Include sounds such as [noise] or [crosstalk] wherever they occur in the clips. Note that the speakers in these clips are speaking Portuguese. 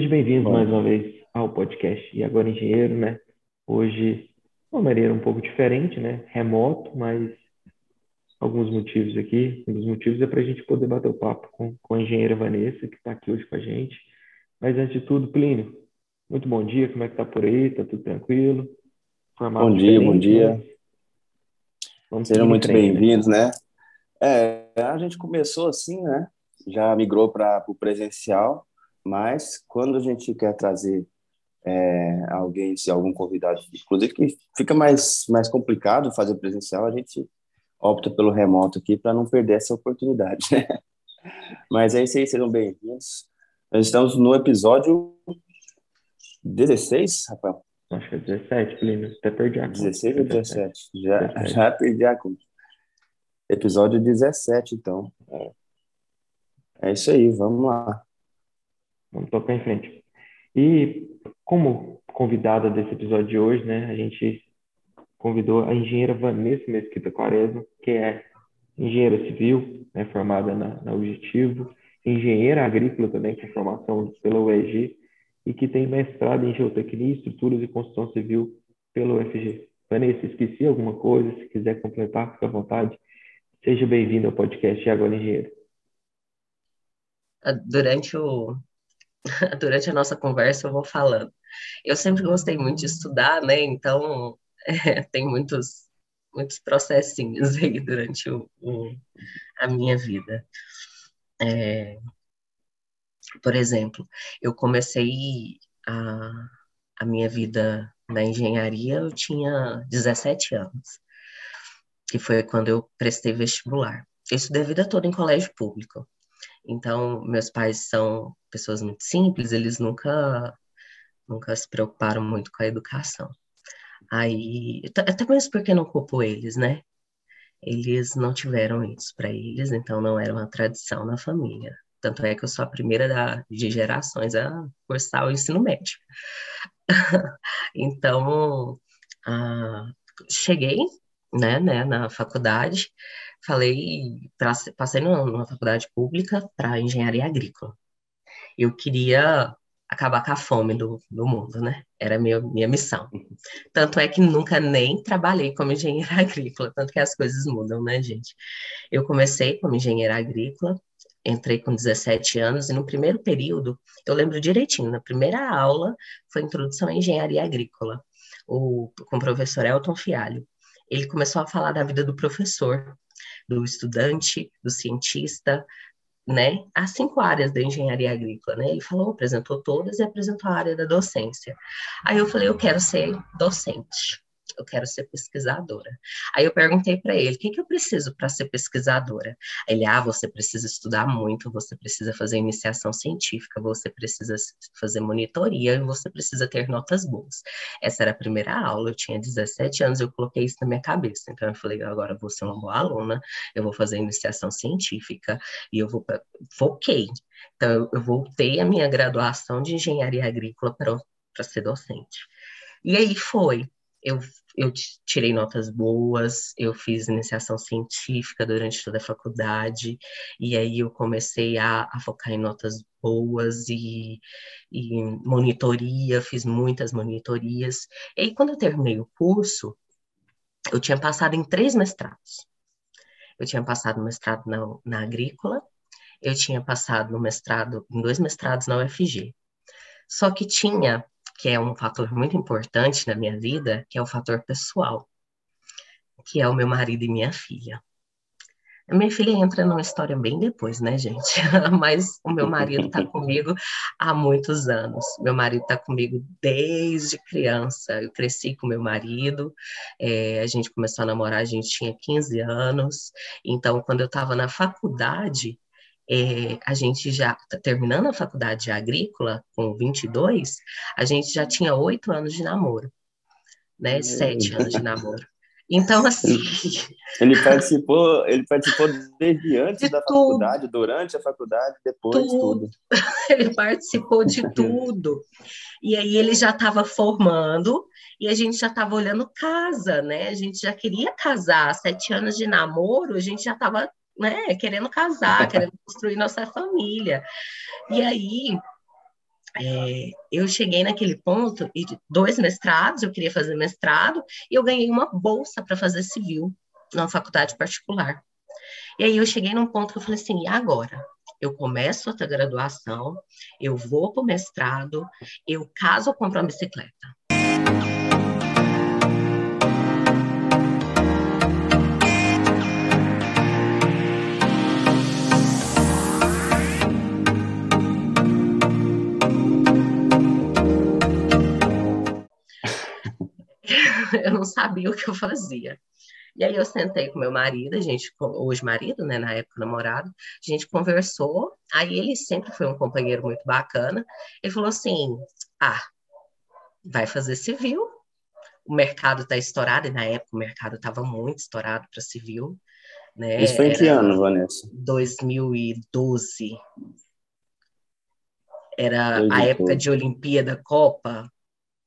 Sejam bem-vindos mais uma vez ao podcast E Agora Engenheiro, né? Hoje, de uma maneira um pouco diferente, né? Remoto, mas alguns motivos aqui. Um dos motivos é para a gente poder bater o papo com, com a engenheira Vanessa, que está aqui hoje com a gente. Mas antes de tudo, Plínio, muito bom dia, como é que tá por aí? Tá tudo tranquilo? Formato bom dia, bom dia. Né? Sejam muito bem-vindos, né? É, a gente começou assim, né? Já migrou para o presencial, mas quando a gente quer trazer é, alguém, se algum convidado, inclusive que fica mais, mais complicado fazer presencial, a gente opta pelo remoto aqui para não perder essa oportunidade. [laughs] Mas é isso aí, sejam bem-vindos. Nós estamos no episódio 16, Rafael? Acho que é 17, Plínio. Até perdi a conta. 16 ou 17? Já, 17. já perdi a conta. Episódio 17, então. É. é isso aí, vamos lá. Vamos tocar em frente. E como convidada desse episódio de hoje, né, a gente convidou a engenheira Vanessa Mesquita Quaresma, que é engenheira civil, né, formada na, na Objetivo, engenheira agrícola também, com formação pela UEG, e que tem mestrado em geotecnia, estruturas e construção civil pela UFG. Vanessa, esqueci alguma coisa? Se quiser completar, fique à vontade. Seja bem-vindo ao podcast Agora Engenheiro. Ah, durante, o... [laughs] Durante a nossa conversa, eu vou falando. Eu sempre gostei muito de estudar, né? Então, [laughs] é, tem muitos, muitos processinhos aí durante o, o a minha vida. É, por exemplo, eu comecei a, a minha vida na engenharia, eu tinha 17 anos, que foi quando eu prestei vestibular. Eu estudei a vida toda em colégio público. Então, meus pais são pessoas muito simples, eles nunca, nunca se preocuparam muito com a educação. Aí, até mesmo porque não culpo eles, né? Eles não tiveram isso para eles, então não era uma tradição na família. Tanto é que eu sou a primeira da, de gerações a cursar o ensino médio. [laughs] então, ah, cheguei né, né, na faculdade, falei, passei numa faculdade pública para engenharia agrícola. Eu queria acabar com a fome do, do mundo, né? Era a minha, minha missão. Tanto é que nunca nem trabalhei como engenheira [laughs] agrícola, tanto que as coisas mudam, né, gente? Eu comecei como engenheira agrícola, entrei com 17 anos, e no primeiro período, eu lembro direitinho, na primeira aula foi Introdução à Engenharia Agrícola, o, com o professor Elton Fialho. Ele começou a falar da vida do professor, do estudante, do cientista, né, as cinco áreas da engenharia agrícola, né? Ele falou, apresentou todas e apresentou a área da docência. Aí eu falei, eu quero ser docente eu quero ser pesquisadora. Aí eu perguntei para ele, o que, que eu preciso para ser pesquisadora? Ele, ah, você precisa estudar muito, você precisa fazer iniciação científica, você precisa fazer monitoria e você precisa ter notas boas. Essa era a primeira aula, eu tinha 17 anos, eu coloquei isso na minha cabeça. Então eu falei, agora eu vou ser uma boa aluna, eu vou fazer iniciação científica e eu vou foquei. Então eu voltei a minha graduação de engenharia agrícola para ser docente. E aí foi, eu, eu tirei notas boas, eu fiz iniciação científica durante toda a faculdade, e aí eu comecei a, a focar em notas boas e, e monitoria, fiz muitas monitorias. E aí, quando eu terminei o curso, eu tinha passado em três mestrados. Eu tinha passado mestrado na, na agrícola, eu tinha passado no mestrado, em dois mestrados na UFG. Só que tinha que é um fator muito importante na minha vida, que é o fator pessoal, que é o meu marido e minha filha. A minha filha entra numa história bem depois, né, gente? [laughs] Mas o meu marido está comigo há muitos anos. Meu marido está comigo desde criança. Eu cresci com meu marido, é, a gente começou a namorar, a gente tinha 15 anos. Então, quando eu estava na faculdade, é, a gente já, tá terminando a faculdade de agrícola, com 22, a gente já tinha oito anos de namoro, né? Sete anos de namoro. Então, assim. Ele participou, ele participou desde antes de da tudo. faculdade, durante a faculdade, depois tudo. tudo. [laughs] Ele participou de [laughs] tudo. E aí ele já estava formando e a gente já estava olhando casa, né? A gente já queria casar. Sete anos de namoro, a gente já estava né, querendo casar, querendo construir nossa família. E aí é, eu cheguei naquele ponto e dois mestrados, eu queria fazer mestrado e eu ganhei uma bolsa para fazer civil numa faculdade particular. E aí eu cheguei num ponto que eu falei assim, e agora? Eu começo outra graduação, eu vou para o mestrado, eu caso ou compro uma bicicleta. [laughs] eu não sabia o que eu fazia. E aí eu sentei com meu marido, a gente, hoje marido, né, na época namorado, a gente conversou, aí ele sempre foi um companheiro muito bacana, ele falou assim, ah, vai fazer civil, o mercado está estourado, e na época o mercado estava muito estourado para civil, né? Isso foi em que ano, Vanessa? 2012. Era 2012. a época de Olimpíada, Copa,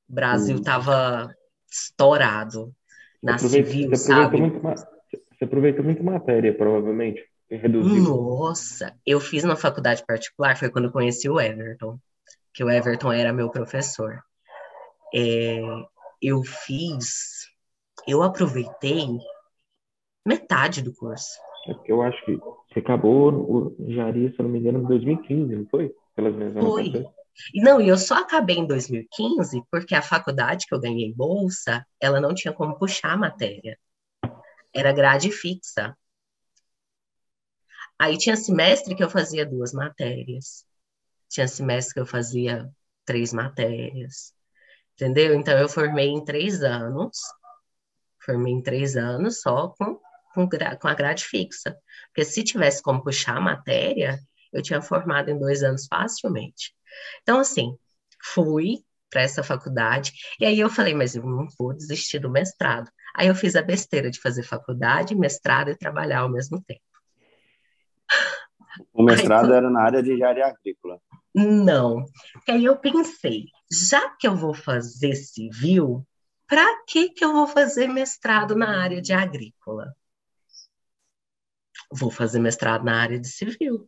o Brasil estava hum. Estourado na aproveita, civil, você sabe? Muito, você aproveitou muito matéria, provavelmente. Reduziu. Nossa, eu fiz na faculdade particular, foi quando eu conheci o Everton, que o Everton era meu professor. É, eu fiz, eu aproveitei metade do curso. É porque eu acho que você acabou o Jari, se eu não me engano, em 2015, não foi? Pelas minhas foi. Não, e eu só acabei em 2015 porque a faculdade que eu ganhei bolsa, ela não tinha como puxar a matéria. Era grade fixa. Aí tinha semestre que eu fazia duas matérias. Tinha semestre que eu fazia três matérias. Entendeu? Então eu formei em três anos. Formei em três anos só com, com, com a grade fixa. Porque se tivesse como puxar a matéria, eu tinha formado em dois anos facilmente. Então, assim, fui para essa faculdade, e aí eu falei, mas eu não vou desistir do mestrado. Aí eu fiz a besteira de fazer faculdade, mestrado e trabalhar ao mesmo tempo. O mestrado aí, era na área de engenharia agrícola? Não. Aí eu pensei, já que eu vou fazer civil, para que que eu vou fazer mestrado na área de agrícola? Vou fazer mestrado na área de civil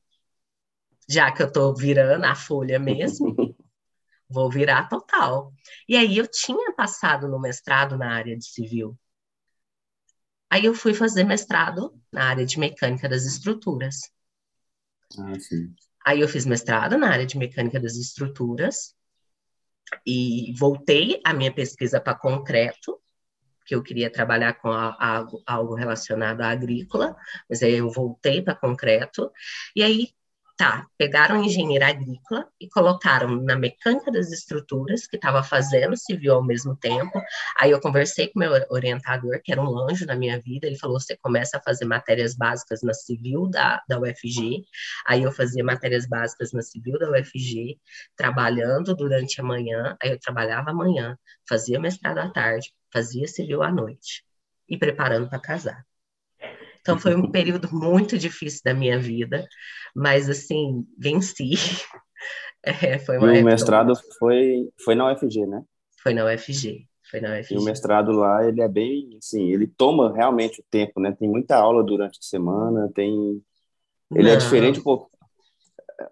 já que eu estou virando a folha mesmo, [laughs] vou virar total. E aí eu tinha passado no mestrado na área de civil. Aí eu fui fazer mestrado na área de mecânica das estruturas. Ah, sim. Aí eu fiz mestrado na área de mecânica das estruturas e voltei a minha pesquisa para concreto, que eu queria trabalhar com a, a, algo relacionado à agrícola, mas aí eu voltei para concreto. E aí Tá, pegaram engenheiro agrícola e colocaram na mecânica das estruturas, que estava fazendo civil ao mesmo tempo. Aí eu conversei com meu orientador, que era um anjo na minha vida, ele falou: você começa a fazer matérias básicas na civil da, da UFG. Aí eu fazia matérias básicas na civil da UFG, trabalhando durante a manhã, aí eu trabalhava amanhã, fazia mestrado à tarde, fazia civil à noite, e preparando para casar. Então foi um período muito difícil da minha vida, mas assim, venci. [laughs] É, foi uma e o mestrado foi, foi na UFG, né? Foi na UFG. Foi na UFG. E o mestrado lá, ele é bem, assim, ele toma realmente o tempo, né? Tem muita aula durante a semana, tem... Ele é não. é diferente um pouco.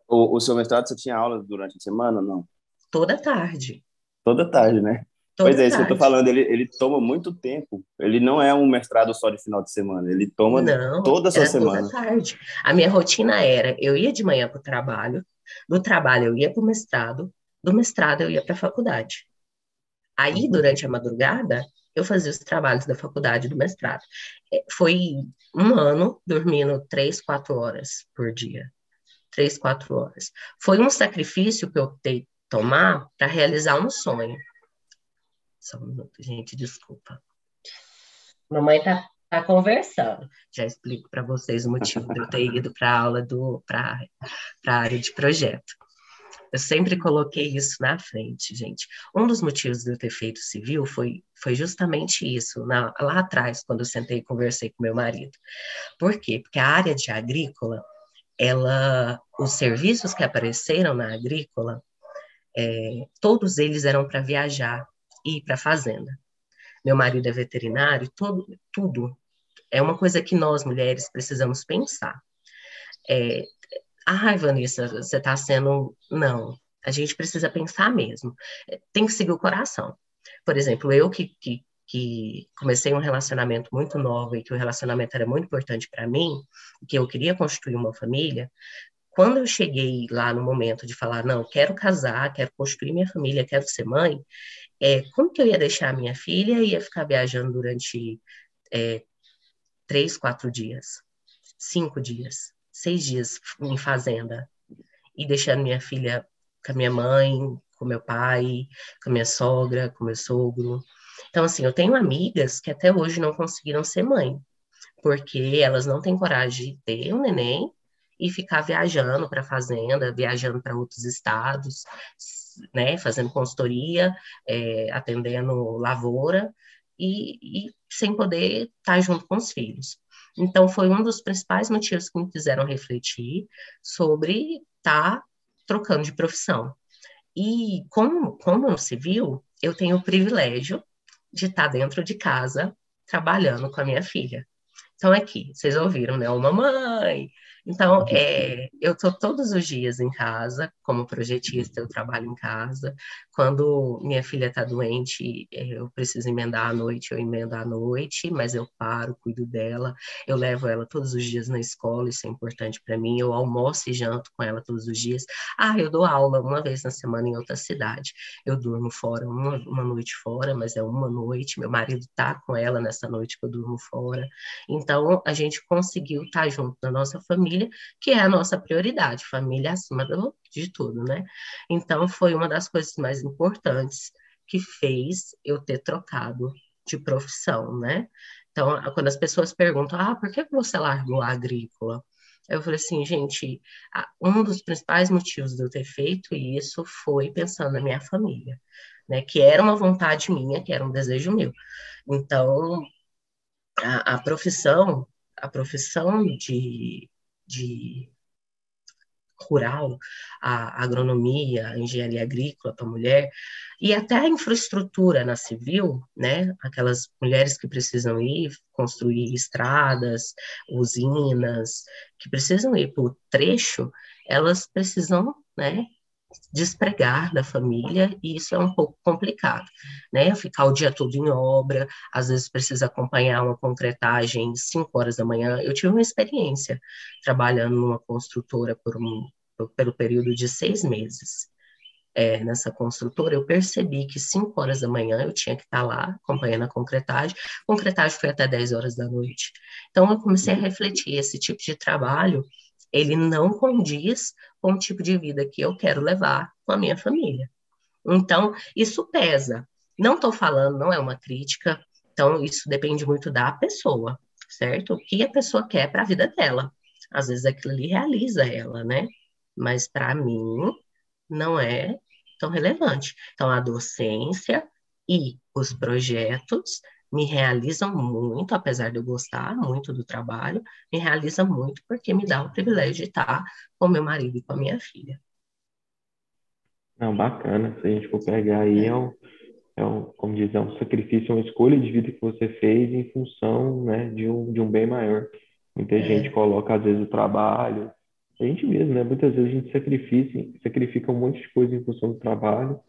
O, o seu mestrado, você tinha aulas durante a semana, não? Toda tarde. Toda tarde, né? Pois é, isso que eu tô falando, ele, ele toma muito tempo. Ele não é um mestrado só de final de semana, ele toma não, toda a sua semana. Toda tarde. A minha rotina era, eu ia de manhã para o trabalho, do trabalho eu ia para o mestrado, do mestrado eu ia para a faculdade. Aí, uhum. durante a madrugada, eu fazia os trabalhos da faculdade do mestrado. É, foi um ano dormindo três, quatro horas por dia. Três, quatro horas. Foi um sacrifício que eu optei tomar para realizar um sonho. Só um minuto, gente, desculpa. Mamãe tá, tá conversando. Já explico para vocês o motivo de eu ter ido para a aula do para a área de projeto. Eu sempre coloquei isso na frente, gente. Um dos motivos de eu ter feito civil foi, foi justamente isso, na, lá atrás, quando eu sentei e conversei com meu marido. Por quê? Porque a área de agrícola, ela, os serviços que apareceram na agrícola, é, todos eles eram para viajar ir para a fazenda. Meu marido é veterinário, todo, tudo é uma coisa que nós mulheres precisamos pensar. É, Ai, Vanessa, você está sendo. Não. A gente precisa pensar mesmo. Tem que seguir o coração. Por exemplo, eu que, que, que comecei um relacionamento muito novo e que o relacionamento era muito importante para mim, que eu queria construir uma família, quando eu cheguei lá no momento de falar, não, quero casar, quero construir minha família, quero ser mãe, é, como que eu ia deixar a minha filha e ia ficar viajando durante é, três, quatro dias, cinco dias, seis dias em fazenda e deixando minha filha com a minha mãe, com meu pai, com a minha sogra, com meu sogro. Então, assim, eu tenho amigas que até hoje não conseguiram ser mãe, porque elas não têm coragem de ter um neném e ficar viajando para fazenda, viajando para outros estados, né, fazendo consultoria, é, atendendo lavoura e, e sem poder estar junto com os filhos. Então, foi um dos principais motivos que me fizeram refletir sobre estar tá trocando de profissão. E como, como civil, eu tenho o privilégio de estar dentro de casa trabalhando com a minha filha. Então, aqui, vocês ouviram, né? Uma mãe, então, é, eu estou todos os dias em casa, como projetista, eu trabalho em casa. Quando minha filha está doente, é, eu preciso emendar à noite, eu emendo à noite, mas eu paro, cuido dela. Eu levo ela todos os dias na escola, isso é importante para mim. Eu almoço e janto com ela todos os dias. Ah, eu dou aula uma vez na semana em outra cidade. Eu durmo fora, uma, uma noite fora, mas é uma noite. Meu marido está com ela nessa noite que eu durmo fora. Então, a gente conseguiu estar tá junto na nossa família família, que é a nossa prioridade, família acima do, de tudo, né? Então, foi uma das coisas mais importantes que fez eu ter trocado de profissão, né? Então, quando as pessoas perguntam, ah, por que você largou a agrícola? Eu falei assim, gente, um dos principais motivos de eu ter feito isso foi pensando na minha família, né? Que era uma vontade minha, que era um desejo meu. Então, a, a profissão, a profissão de de rural, a agronomia, a engenharia agrícola para mulher, e até a infraestrutura na civil, né? Aquelas mulheres que precisam ir construir estradas, usinas, que precisam ir o trecho, elas precisam, né? Despregar da família e isso é um pouco complicado, né? Ficar o dia todo em obra, às vezes precisa acompanhar uma concretagem 5 horas da manhã. Eu tive uma experiência trabalhando numa construtora por um, pelo período de seis meses. É, nessa construtora, eu percebi que 5 horas da manhã eu tinha que estar lá acompanhando a concretagem. A concretagem foi até 10 horas da noite. Então, eu comecei a refletir esse tipo de trabalho ele não condiz com o tipo de vida que eu quero levar com a minha família. Então, isso pesa. Não estou falando, não é uma crítica, então isso depende muito da pessoa, certo? O que a pessoa quer para a vida dela. Às vezes aquilo ali realiza ela, né? Mas para mim não é tão relevante. Então, a docência e os projetos me realizam muito, apesar de eu gostar muito do trabalho, me realiza muito porque me dá o privilégio de estar com meu marido e com a minha filha. Não, bacana. Se a gente for pegar aí, é um, é um, como diz, é um sacrifício, é uma escolha de vida que você fez em função, né, de um, de um bem maior. Muita é. gente coloca, às vezes, o trabalho, a gente mesmo, né? Muitas vezes a gente sacrifica, sacrifica um monte de coisa em função do trabalho,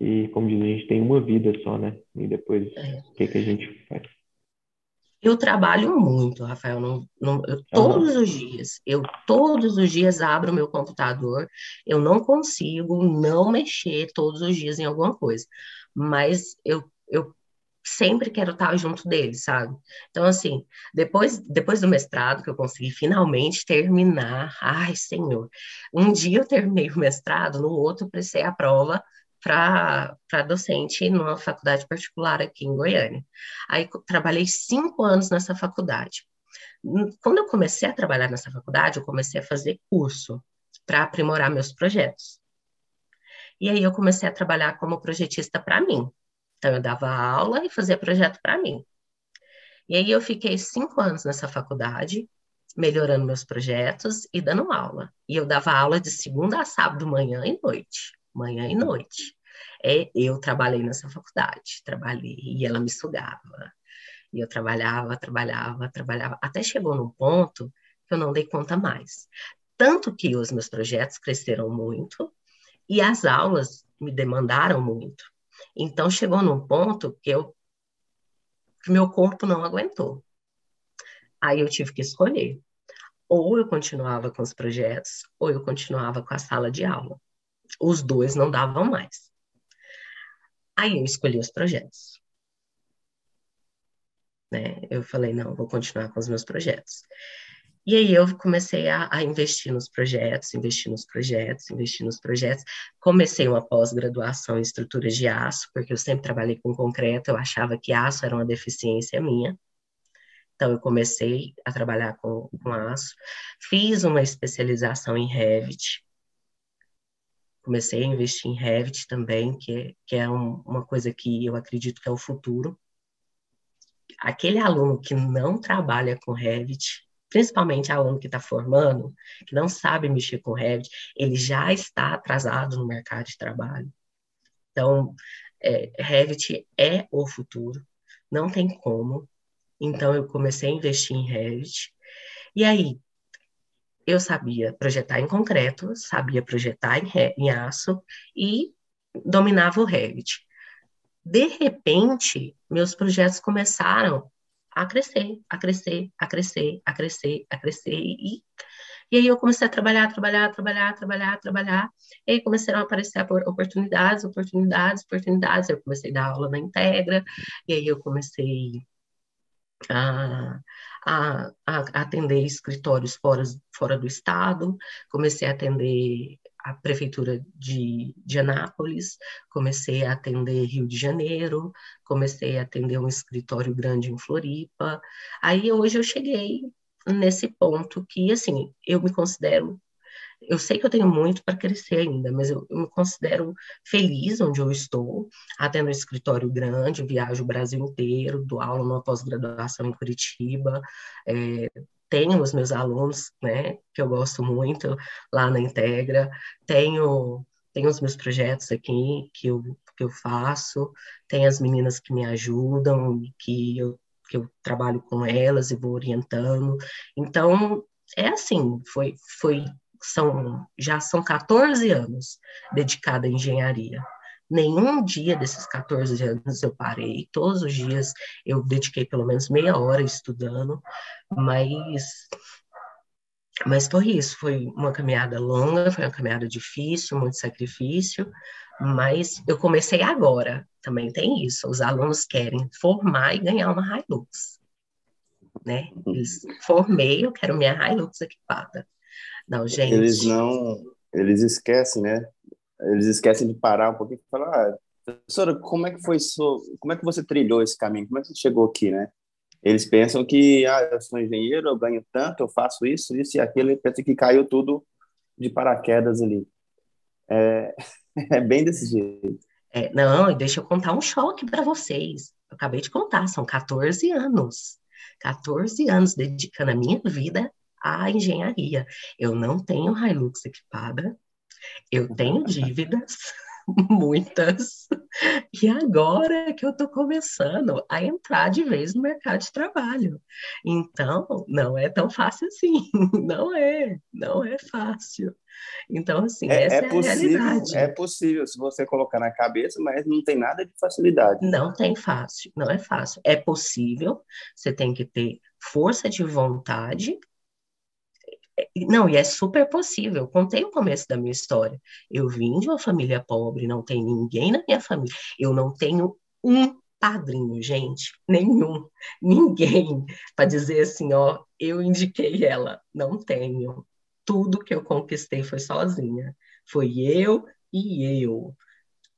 e, como diz, a gente tem uma vida só, né? E depois, é. o que, que a gente faz? Eu trabalho muito, Rafael. Não, não, eu, todos os dias, eu todos os dias abro meu computador. Eu não consigo não mexer todos os dias em alguma coisa, mas eu, eu sempre quero estar junto dele, sabe? Então, assim, depois, depois do mestrado, que eu consegui finalmente terminar, ai, senhor, um dia eu terminei o mestrado, no outro prestei a prova para docente numa faculdade particular aqui em Goiânia. Aí trabalhei cinco anos nessa faculdade. Quando eu comecei a trabalhar nessa faculdade, eu comecei a fazer curso para aprimorar meus projetos. E aí eu comecei a trabalhar como projetista para mim. Então eu dava aula e fazia projeto para mim. E aí eu fiquei cinco anos nessa faculdade, melhorando meus projetos e dando aula. E eu dava aula de segunda a sábado, manhã e noite manhã e noite. É, eu trabalhei nessa faculdade, trabalhei, e ela me sugava. E eu trabalhava, trabalhava, trabalhava, até chegou num ponto que eu não dei conta mais. Tanto que os meus projetos cresceram muito, E as aulas me demandaram muito. Então chegou num ponto que eu que meu corpo não aguentou. Aí eu tive que escolher. Ou eu continuava com os projetos, ou eu continuava com a sala de aula. Os dois não davam mais. Aí eu escolhi os projetos. Né? Eu falei, não, vou continuar com os meus projetos. E aí eu comecei a, a, investir nos projetos, investir nos projetos, investir nos projetos. Comecei uma pós-graduação em estruturas de aço, porque eu sempre trabalhei com concreto, eu achava que aço era uma deficiência minha. Então, eu comecei a trabalhar com, com aço. Fiz uma especialização em Revit. Comecei a investir em Revit também, que, é, que é um, uma coisa que eu acredito que é o futuro. Aquele aluno que não trabalha com Revit, principalmente aluno que está formando, que não sabe mexer com Revit, ele já está atrasado no mercado de trabalho. Então, é, Revit é o futuro, não tem como. Então, eu comecei a investir em Revit. E aí, eu sabia projetar em concreto, sabia projetar em, em aço e dominava o Revit. De repente, meus projetos começaram a crescer, a crescer, a crescer, a crescer, a crescer. E, e aí eu comecei a trabalhar, trabalhar, trabalhar, trabalhar, trabalhar. E aí começaram a aparecer oportunidades, oportunidades, oportunidades. Eu comecei a dar aula na Integra, e aí eu comecei a, a, a atender escritórios fora, fora do estado, comecei a atender a prefeitura de, de Anápolis, comecei a atender Rio de Janeiro, comecei a atender um escritório grande em Floripa. Aí hoje eu cheguei nesse ponto que, assim, eu me considero eu sei que eu tenho muito para crescer ainda, mas eu, eu, me considero feliz onde eu estou, atendo um escritório grande, viajo o Brasil inteiro, dou aula numa pós-graduação em Curitiba, é, tenho os meus alunos, né, que eu gosto muito lá na Integra, tenho tenho os meus projetos aqui que eu, que eu faço, tem as meninas que me ajudam, que eu, que eu trabalho com elas e vou orientando. Então, é assim, foi, foi são, já são 14 anos dedicada à engenharia. Nenhum dia desses 14 anos eu parei, todos os dias eu dediquei pelo menos meia hora estudando, mas mas foi isso, foi uma caminhada longa, foi uma caminhada difícil, muito sacrifício, mas eu comecei agora, também tem isso, os alunos querem formar e ganhar uma Hilux, né? Eles, formei, eu quero minha Hilux equipada. Não, gente. Eles não. Eles esquecem, né? Eles esquecem de parar um pouquinho e falar, ah, professora, como é que foi isso? Como é que você trilhou esse caminho? Como é que você chegou aqui, né? Eles pensam que, ah, eu sou engenheiro, eu ganho tanto, eu faço isso, isso e aquilo, e pensa que caiu tudo de paraquedas ali. É, [laughs] é bem desse jeito. É, não, deixa eu contar um choque para vocês. Eu acabei de contar, são 14 anos. 14 anos dedicando a minha vida a engenharia. Eu não tenho Hilux equipada, eu tenho dívidas, [laughs] muitas, e agora que eu estou começando a entrar de vez no mercado de trabalho. Então, não é tão fácil assim, [laughs] não é, não é fácil. Então, assim, é, essa é, é possível, a realidade. É possível, se você colocar na cabeça, mas não tem nada de facilidade. Não tem fácil, não é fácil. É possível, você tem que ter força de vontade não, e é super possível. Eu contei o começo da minha história. Eu vim de uma família pobre, não tem ninguém na minha família. Eu não tenho um padrinho, gente, nenhum, ninguém para dizer assim, ó, eu indiquei ela. Não tenho. Tudo que eu conquistei foi sozinha. Foi eu e eu.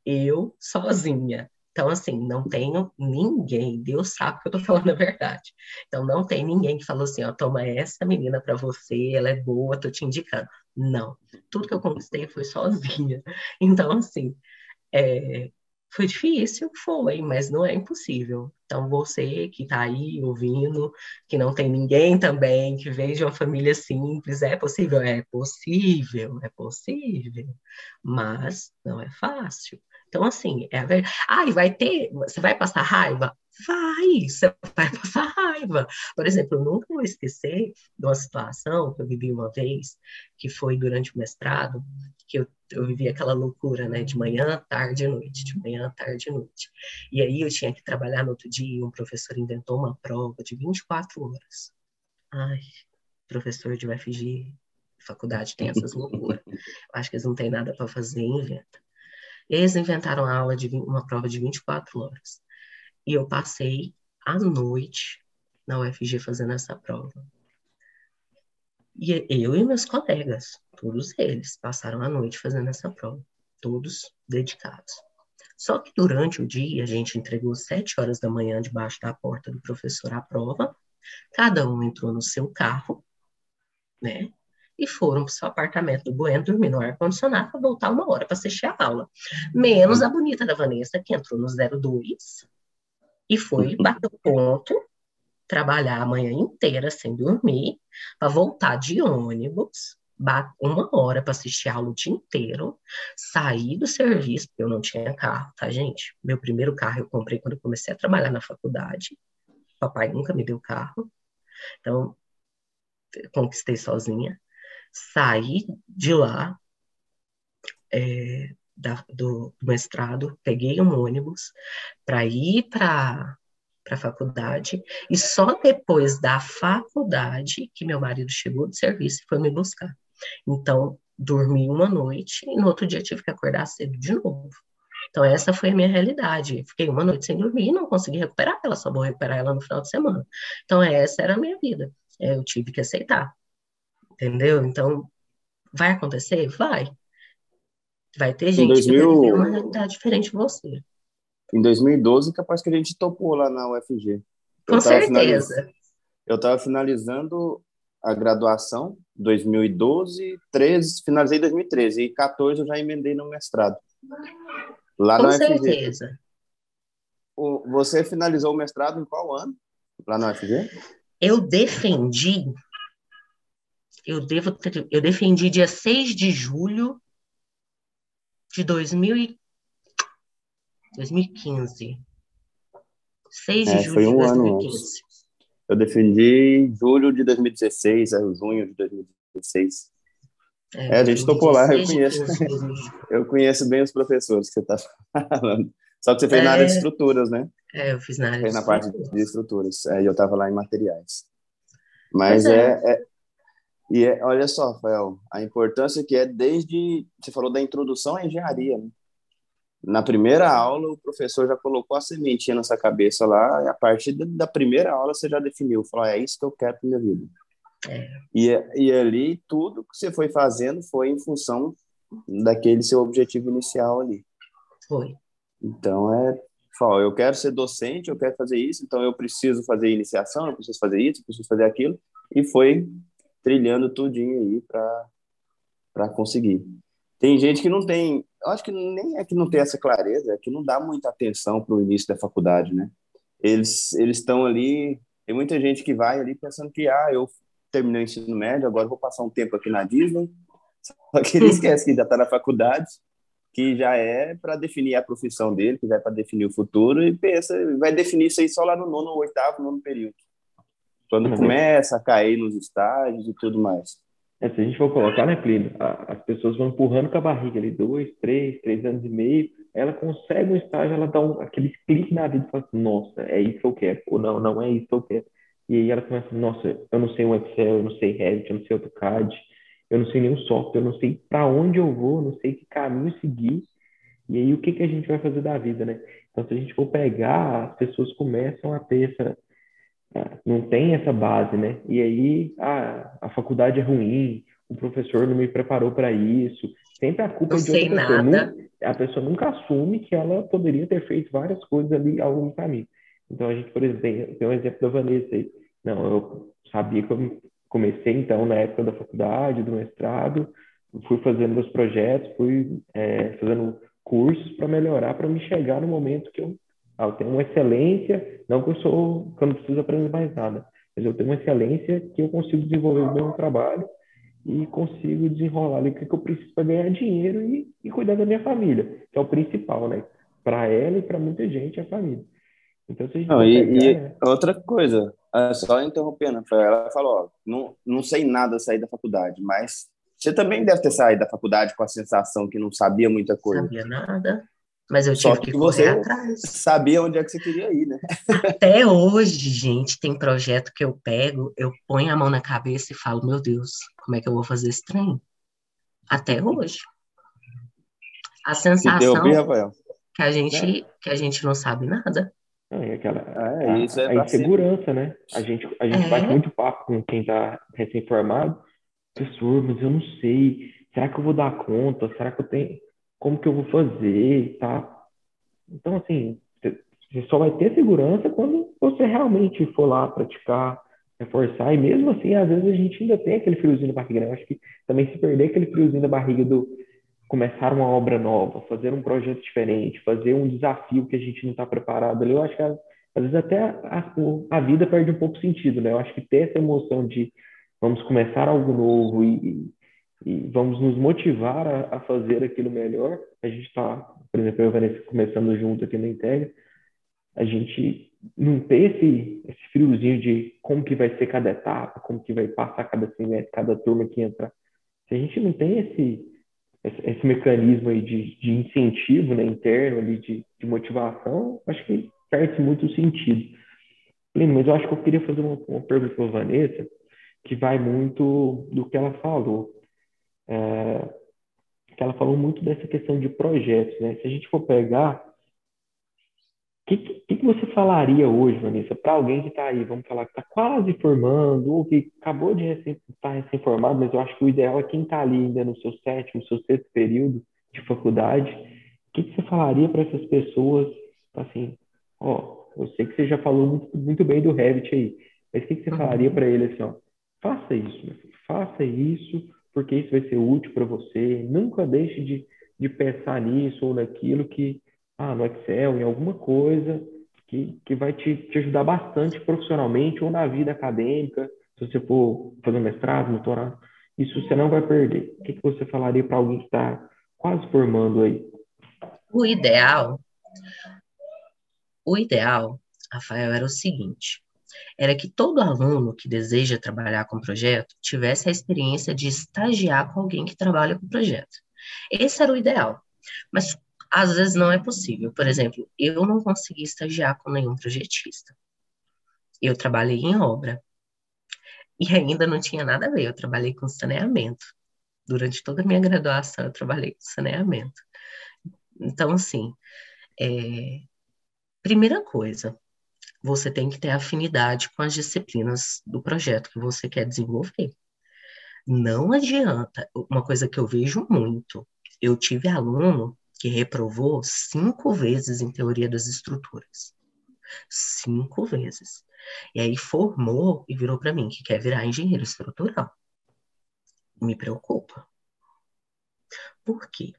Eu sozinha. Então, assim, não tenho ninguém, Deus sabe que eu tô falando a verdade. Então, não tem ninguém que falou assim, ó, toma essa menina para você, ela é boa, tô te indicando. Não, tudo que eu conquistei foi sozinha. [laughs] Então, assim, é, foi difícil, foi, mas não é impossível. Então, você que está aí ouvindo, que não tem ninguém também, que veio de uma família simples, é possível? É possível, é possível, mas não é fácil. Então, assim, é a verdade. Ai, vai ter. Você vai passar raiva? Vai, você [laughs] vai passar raiva. raiva. Por exemplo, eu nunca vou esquecer de uma situação que eu vivi uma vez, que foi durante o mestrado, que eu, eu vivi aquela loucura, né? De manhã, tarde e noite, de manhã, tarde e noite. E aí eu tinha que trabalhar no outro dia, e um professor inventou uma prova de 24 horas. Ai, professor de UFG, faculdade tem essas loucuras. Eu acho que eles não têm nada para fazer, inventa. Eles inventaram a aula de uma prova de 24 horas. E eu passei a noite na UFG fazendo essa prova. E eu e meus colegas, todos eles, passaram a noite fazendo essa prova, todos dedicados. Só que durante o dia a gente entregou sete horas da manhã debaixo da porta do professor a prova, cada um entrou no seu carro, né? E foram para o seu apartamento do Bueno dormir no ar-condicionado para voltar uma hora para assistir a aula. Menos a bonita da Vanessa, que entrou no 02 e foi [laughs] bater o ponto trabalhar a manhã inteira sem dormir, para voltar de ônibus, uma hora para assistir a aula o dia inteiro, sair do serviço, porque eu não tinha carro, tá, gente? Meu primeiro carro eu comprei quando eu comecei a trabalhar na faculdade. Papai nunca me deu carro. Então, conquistei sozinha. Saí de lá, é, da, do, do mestrado, peguei um ônibus para ir para para a faculdade, e só depois da faculdade que meu marido chegou do serviço e foi me buscar. Então, dormi uma noite e no outro dia tive que acordar cedo de novo. Então, essa foi a minha realidade. Fiquei uma noite sem dormir e não consegui recuperar ela, só vou recuperar ela no final de semana. Então, essa era a minha vida. É, eu tive que aceitar. Entendeu? Então, vai acontecer? Vai. Vai ter gente 2000... que vai ter uma realidade diferente de você em 2012, capaz que a gente topou lá na UFG. Com certeza. Eu estava finalizando a graduação 2012, 13, finalizei 2013 e 14 eu já emendei no mestrado. Lá Com na certeza. UFG. O, você finalizou o mestrado em qual ano? Lá na UFG? Eu defendi eu devo ter, eu defendi dia 6 de julho de 2000 2015. 6 de é, julho foi um de 2015. Ano antes. Eu defendi julho de 2016, é, junho de 2016. É, é a gente topou lá, eu conheço, [laughs] eu conheço bem os professores que você está falando. Só que você fez é, na área de estruturas, né? É, eu fiz na área fez na parte de estruturas. É, eu estava lá em materiais. Mas é. é, é, e é, olha só, Rafael, a importância que é desde você falou da introdução à engenharia, né? na primeira aula o professor já colocou a sementinha na sua cabeça lá, e a partir da primeira aula você já definiu, falou, é isso que eu quero para minha vida. É. E, e ali tudo que você foi fazendo foi em função daquele seu objetivo inicial ali. Foi. Então é, fala, eu quero ser docente, eu quero fazer isso, então eu preciso fazer iniciação, eu preciso fazer isso, eu preciso fazer aquilo, e foi trilhando tudinho aí para para conseguir. Tem gente que não tem acho que nem é que não tem essa clareza, é que não dá muita atenção para o início da faculdade, né? Eles eles estão ali, tem muita gente que vai ali pensando que ah, eu terminei o ensino médio, agora vou passar um tempo aqui na Disney. [laughs] Só que ele esquece que já está na faculdade, que já é para definir a profissão dele, que já é para definir o futuro e pensa, vai definir isso aí só lá no nono, oitavo, nono período. Quando uhum. começa a cair nos estágios e tudo mais. É, se a gente for colocar, né, Plínio, as pessoas vão empurrando com a barriga ali, dois, três, três anos e meio, ela consegue um estágio, ela dá um, aquele clique na vida e fala assim, nossa, é isso que eu quero, ou não, não é isso que eu quero. E aí ela começa, nossa, eu não sei um Excel, eu não sei Revit, eu não sei AutoCAD, eu não sei nenhum software, eu não sei para onde eu vou, eu não sei que caminho seguir. E aí o que, que a gente vai fazer da vida, né? Então, se a gente for pegar, as pessoas começam a ter essa, não tem essa base, né? E aí, ah, a faculdade é ruim, o professor não me preparou para isso. Sempre a culpa não é de outra pessoa. Nada. a pessoa nunca assume que ela poderia ter feito várias coisas ali ao longo do caminho. Então, a gente, por exemplo, tem, tem um exemplo da Vanessa aí. Não, eu sabia que eu comecei, então, na época da faculdade, do mestrado, fui fazendo meus projetos, fui é, fazendo cursos para melhorar, para me chegar no momento que eu ah, eu tenho uma excelência, não que eu sou, que eu não preciso aprender mais nada, mas eu tenho uma excelência que eu consigo desenvolver o meu trabalho e consigo desenrolar ali o que eu preciso para ganhar dinheiro e, e cuidar da minha família, que é o principal, né? Para ela e para muita gente, a família. Então, se a gente não, e, pegar, e né? outra coisa, só interrompendo, ela falou, ó, não, não sei nada sair da faculdade, mas você também deve ter saído da faculdade com a sensação que não sabia muita coisa. Não sabia nada, mas eu tive Só que, que você atrás. sabia onde é que você queria ir, né? [laughs] Até hoje, gente, tem projeto que eu pego, eu ponho a mão na cabeça e falo, meu Deus, como é que eu vou fazer esse trem? Até hoje. A sensação que a gente, é. que a gente não sabe nada. E aquela, é, a, isso é a insegurança, né? A gente, a gente é. bate muito papo com quem está recém-formado. Professor, mas eu não sei. Será que eu vou dar conta? Será que eu tenho. Como que eu vou fazer? Tá? Então, assim, você só vai ter segurança quando você realmente for lá praticar, reforçar. E mesmo assim, às vezes a gente ainda tem aquele friozinho na barriga. Né? Eu acho que também se perder aquele friozinho na barriga do começar uma obra nova, fazer um projeto diferente, fazer um desafio que a gente não está preparado ali, eu acho que às vezes até a, a, vida perde um pouco sentido, né? Eu acho que ter essa emoção de vamos começar algo novo e, e vamos nos motivar a, a, fazer aquilo melhor. A gente está, por exemplo, eu e a Vanessa começando junto aqui na Integra, a gente não ter esse, esse friozinho de como que vai ser cada etapa, como que vai passar cada semestre, cada turma que entra. Se a gente não tem esse esse, esse mecanismo aí de, de incentivo né, interno, ali, de, de motivação, acho que perde muito o sentido. Mas eu acho que eu queria fazer uma, uma pergunta para a Vanessa, que vai muito do que ela falou. É, que ela falou muito dessa questão de projetos, né? Se a gente for pegar o que, que, que, você falaria hoje, Vanessa, para alguém que está aí, vamos falar, que está quase formando, ou que acabou de estar tá recém-formado, mas eu acho que o ideal é quem está ali ainda no seu sétimo, seu sexto período de faculdade, o que, que você falaria para essas pessoas, assim, ó, eu sei que você já falou muito, muito bem do Revit aí, mas o que, que você uhum. falaria para ele assim, ó, faça isso, faça isso, porque isso vai ser útil para você, nunca deixe de, de pensar nisso ou naquilo que ah, no Excel, em alguma coisa que, que vai te, te ajudar bastante profissionalmente ou na vida acadêmica, se você for fazer mestrado, doutorado, isso você não vai perder. O que, que você falaria para alguém que está quase formando aí? O ideal, o ideal, Rafael, era o seguinte, era que todo aluno que deseja trabalhar com projeto tivesse a experiência de estagiar com alguém que trabalha com projeto. Esse era o ideal. Mas às vezes não é possível. Por exemplo, eu não consegui estagiar com nenhum projetista. Eu trabalhei em obra. E ainda não tinha nada a ver, eu trabalhei com saneamento. Durante toda a minha graduação, eu trabalhei com saneamento. Então, assim, é... primeira coisa, você tem que ter afinidade com as disciplinas do projeto que você quer desenvolver. Não adianta, uma coisa que eu vejo muito, eu tive aluno que reprovou cinco vezes em teoria das estruturas. Cinco vezes. E aí formou e virou para mim que quer virar engenheiro estrutural. Me preocupa. Por quê?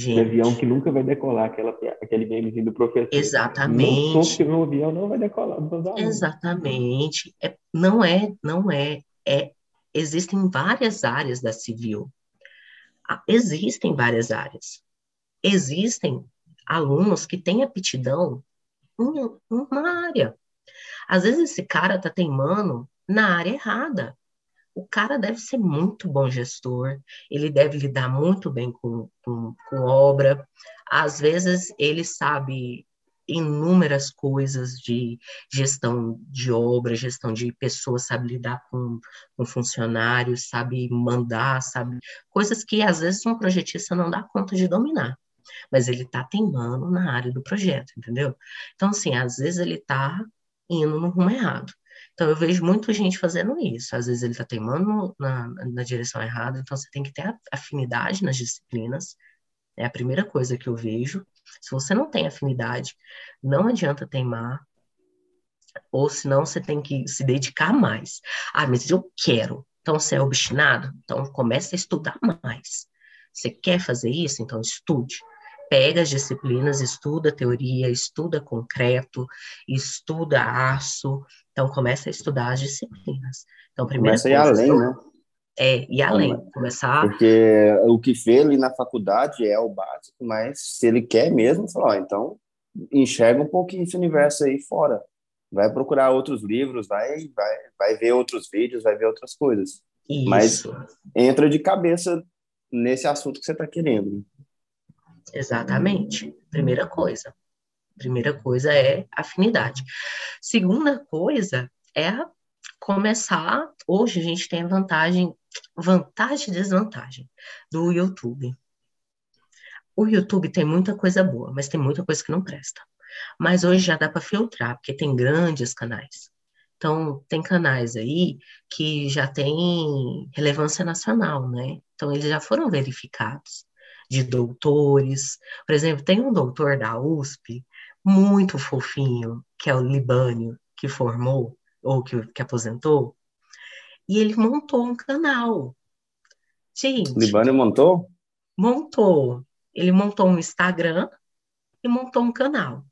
Gente, avião que nunca vai decolar, aquela, aquele memezinho do professor. Exatamente. Não que meu avião não vai decolar. Exatamente. É, não é, não é, é. Existem várias áreas da civil. Ah, existem várias áreas existem alunos que têm aptidão em uma área. Às vezes esse cara está teimando na área errada. O cara deve ser muito bom gestor, ele deve lidar muito bem com, com, com obra. Às vezes ele sabe inúmeras coisas de gestão de obra, gestão de pessoas, sabe lidar com, com funcionários, sabe mandar, sabe coisas que às vezes um projetista não dá conta de dominar mas ele está teimando na área do projeto, entendeu? Então, assim, às vezes ele está indo no rumo errado. Então, eu vejo muita gente fazendo isso. Às vezes ele está teimando na, na direção errada, então você tem que ter afinidade nas disciplinas. É a primeira coisa que eu vejo. Se você não tem afinidade, não adianta teimar, ou senão você tem que se dedicar mais. Ah, mas eu quero. Então você é obstinado? Então comece a estudar mais. Você quer fazer isso? Então estude pega as disciplinas, estuda teoria, estuda concreto, estuda aço, então começa a estudar as disciplinas. Então, primeiro começa a ir além, né? É, e além, começar... Porque o que fez ali na faculdade é o básico, mas se ele quer mesmo, fala, ó, então enxerga um pouquinho esse universo aí fora. vai procurar outros livros, vai, vai, vai ver outros vídeos, vai ver outras coisas. Isso. Mas entra de cabeça nesse assunto que você está querendo. Exatamente. Primeira coisa. Primeira coisa é afinidade. Segunda coisa é começar. Hoje a gente tem a vantagem, vantagem e desvantagem do YouTube. O YouTube tem muita coisa boa, mas tem muita coisa que não presta. Mas hoje já dá para filtrar, porque tem grandes canais. Então, tem canais aí que já têm relevância nacional, né? Então, eles já foram verificados de doutores. Por exemplo, tem um doutor da USP, muito fofinho, que é o Libânio, que formou, ou que, que aposentou, e ele montou um canal. Gente. Libânio montou? Montou. Ele montou um Instagram e montou um canal.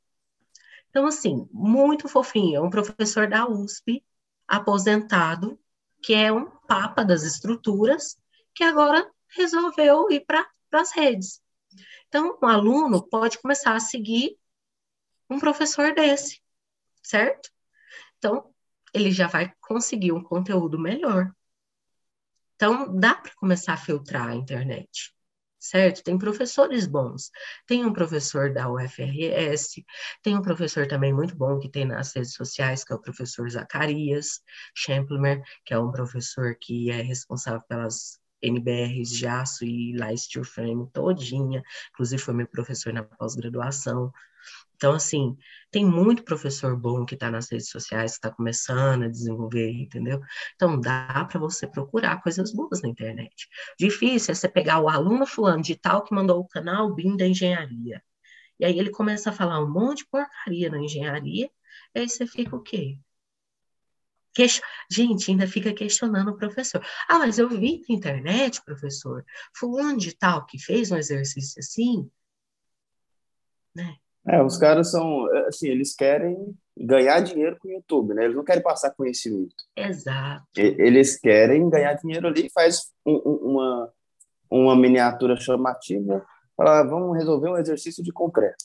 Então, assim, muito fofinho. É um professor da USP, aposentado, que é um papa das estruturas, que agora resolveu ir para as redes. Então, um aluno pode começar a seguir um professor desse, certo? Então, ele já vai conseguir um conteúdo melhor. Então, dá para começar a filtrar a internet certo? Tem professores bons. Tem um professor da UFRS, tem um professor também muito bom que tem nas redes sociais, que é o professor Zacarias Schempler, que é um professor que é responsável pelas NBRs de aço e lá Steel Frame todinha, inclusive foi meu professor na pós-graduação. Então, assim, tem muito professor bom que está nas redes sociais, que está começando a desenvolver, entendeu? Então, dá para você procurar coisas boas na internet. Difícil é você pegar o aluno fulano de tal que mandou o canal BIM da engenharia. E aí ele começa a falar um monte de porcaria na engenharia, e aí você fica o quê? Gente, ainda fica questionando o professor. Ah, mas eu vi na internet, professor, fulano de tal que fez um exercício assim, né? É, os caras são, assim, eles querem ganhar dinheiro com o YouTube, né? Eles não querem passar conhecimento. Exato. Eles querem ganhar dinheiro ali, faz um, uma, uma miniatura chamativa, fala, ah, vamos resolver um exercício de concreto.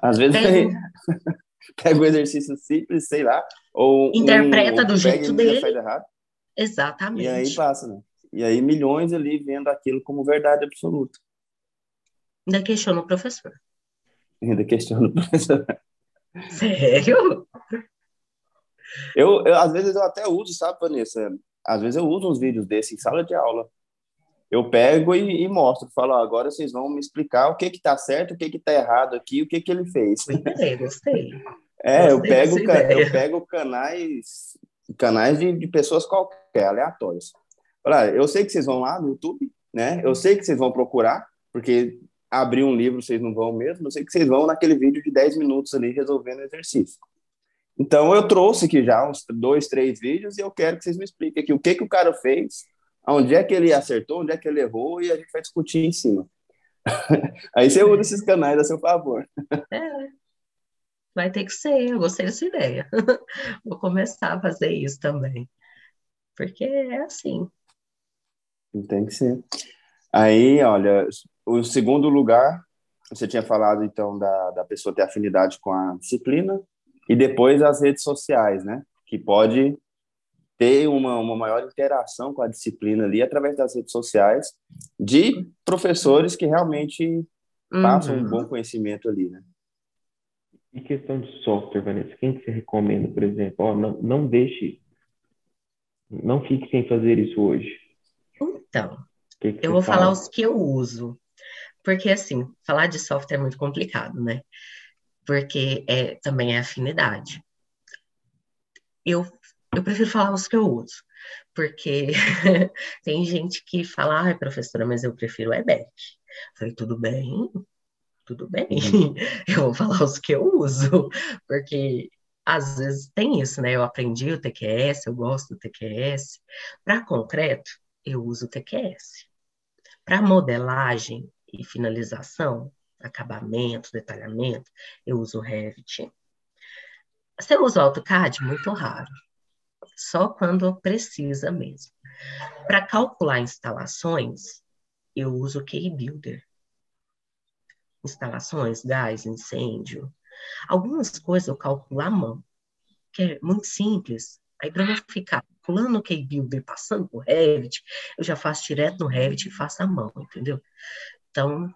Às vezes é. [laughs] pega um exercício simples, sei lá, ou interpreta um, do jeito dele. Exatamente. E aí passa, né? E aí milhões ali vendo aquilo como verdade absoluta. Ainda questiona o professor. Ainda questiono o professor. [laughs] Sério? Eu, eu, às vezes, eu até uso, sabe, Vanessa? Às vezes eu uso uns vídeos desses em sala de aula. Eu pego e, e mostro, falo, ó, agora vocês vão me explicar o que que tá certo, o que que tá errado aqui, o que que ele fez. Gostei, gostei. [laughs] É, eu pego, eu pego canais, canais de, de pessoas qualquer, aleatórios. Olha, eu sei que vocês vão lá no YouTube, né? Eu sei que vocês vão procurar, porque abrir um livro vocês não vão mesmo, eu sei que vocês vão naquele vídeo de 10 minutos ali resolvendo o exercício. Então, eu trouxe aqui já uns dois, três vídeos e eu quero que vocês me expliquem aqui o que, que o cara fez, onde é que ele acertou, onde é que ele errou e a gente vai discutir em cima. [laughs] Aí você usa esses canais a seu favor. É, vai ter que ser, eu gostei dessa ideia. [laughs] Vou começar a fazer isso também. Porque é assim. Tem que ser. Aí, olha, o segundo lugar, você tinha falado então da, da pessoa ter afinidade com a disciplina e depois as redes sociais, né? Que pode ter uma, uma maior interação com a disciplina ali através das redes sociais de professores que realmente passam uhum. um bom conhecimento ali, né? E questão de software, Vanessa, quem que você recomenda, por exemplo? Oh, não, não deixe, não fique sem fazer isso hoje. Então, que que eu vou fala? falar os que eu uso. Porque, assim, falar de software é muito complicado, né? Porque é, também é afinidade. Eu, eu prefiro falar os que eu uso. Porque [laughs] tem gente que fala, ai, professora, mas eu prefiro o EBEC. Falei, tudo bem, tudo bem. Uhum. [laughs] Eu vou falar os que eu uso. Porque às vezes tem isso, né? Eu aprendi o TQS, eu gosto do TQS. Para concreto, eu uso o TQS. Para modelagem, e finalização, acabamento, detalhamento, eu uso o Revit. Você usa o AutoCAD? Muito raro. Só quando precisa mesmo. Para calcular instalações, eu uso o KeyBuilder. Instalações, gás, incêndio. Algumas coisas eu calculo à mão, que é muito simples. Aí, para não ficar pulando o K-Builder, passando por Revit, eu já faço direto no Revit e faço a mão, entendeu? Então,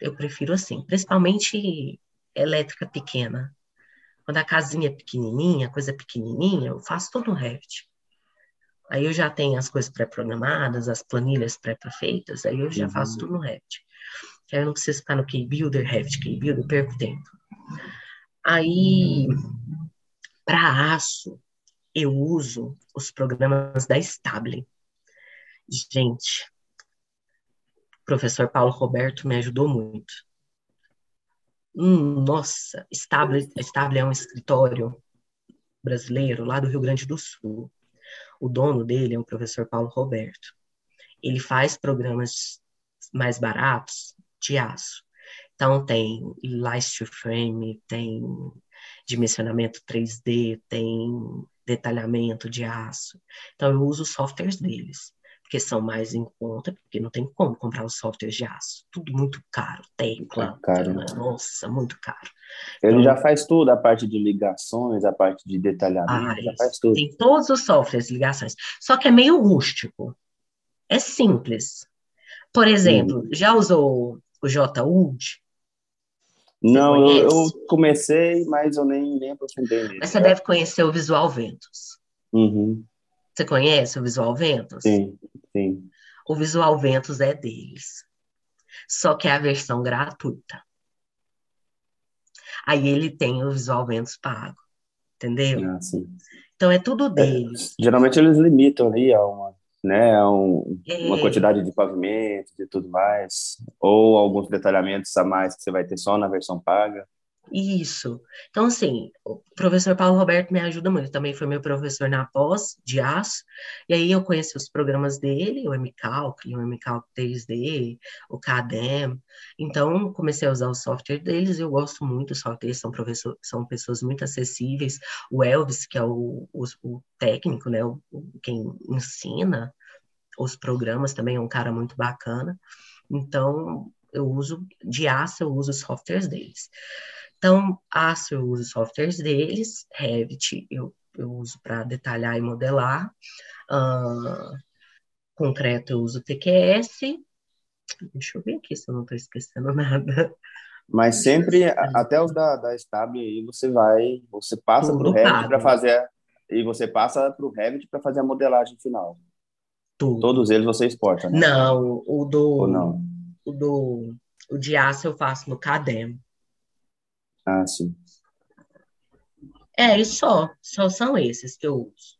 eu prefiro assim, principalmente elétrica pequena. Quando a casinha é pequenininha, coisa pequenininha, eu faço tudo no Revit. Aí eu já tenho as coisas pré-programadas, as planilhas pré-feitas, aí eu já uhum. faço tudo no Revit. Eu não preciso ficar no K-Builder, Revit, K-Builder, perco tempo. Aí, para aço, eu uso os programas da Stable. Gente, o professor Paulo Roberto me ajudou muito. Hum, nossa, Stable, Stable é um escritório brasileiro lá do Rio Grande do Sul. O dono dele é o professor Paulo Roberto. Ele faz programas mais baratos de aço. Então, tem Light to Frame, tem dimensionamento 3D, tem detalhamento de aço. Então, eu uso os softwares deles, porque são mais em conta, porque não tem como comprar os softwares de aço. Tudo muito caro, tecla, caro, né? nossa, muito caro. Ele então, já faz tudo, a parte de ligações, a parte de detalhamento, ah, já faz tudo. Tem todos os softwares, ligações. Só que é meio rústico. É simples. Por exemplo, hum. já usou o JUD? Não, eu, eu, comecei, mas eu nem, nem aprofundei nele. Mas você deve conhecer o Visual Ventos. Uhum. Você conhece o Visual Ventos? Sim, sim. O Visual Ventos é deles. Só que é a versão gratuita. Aí ele tem o Visual Ventos pago. Entendeu? Ah. Então é tudo deles. É, geralmente eles limitam ali a uma né, um, é. uma quantidade de pavimentos e tudo mais, ou alguns detalhamentos a mais que você vai ter só na versão paga. Isso. Então, assim, o professor Paulo Roberto me ajuda muito. Também foi meu professor na pós de aço. E aí eu conheci os programas dele, o MCalc, o MCalc 3D, o CADEM. Então, comecei a usar o software deles. Eu gosto muito dos softwares, são, professor, são pessoas muito acessíveis. O Elvis, que é o, o, o técnico, né, o, quem ensina os programas, também é um cara muito bacana. Então, eu uso de aço, eu uso os softwares deles. Então, Aço eu uso softwares deles, Revit eu, eu uso para detalhar e modelar, uh, concreto eu uso TQS, deixa eu ver aqui se eu não estou esquecendo [laughs] nada. Mas sempre, até os da, da Stable aí, você vai, você passa para o Revit para fazer, e você passa para o Revit para fazer a modelagem final. Tudo. Todos eles você exporta, né? Não, o do... Ou não? O do... O de aço eu faço no Cadem. Ah, sim. É, e só. Só são esses que eu uso.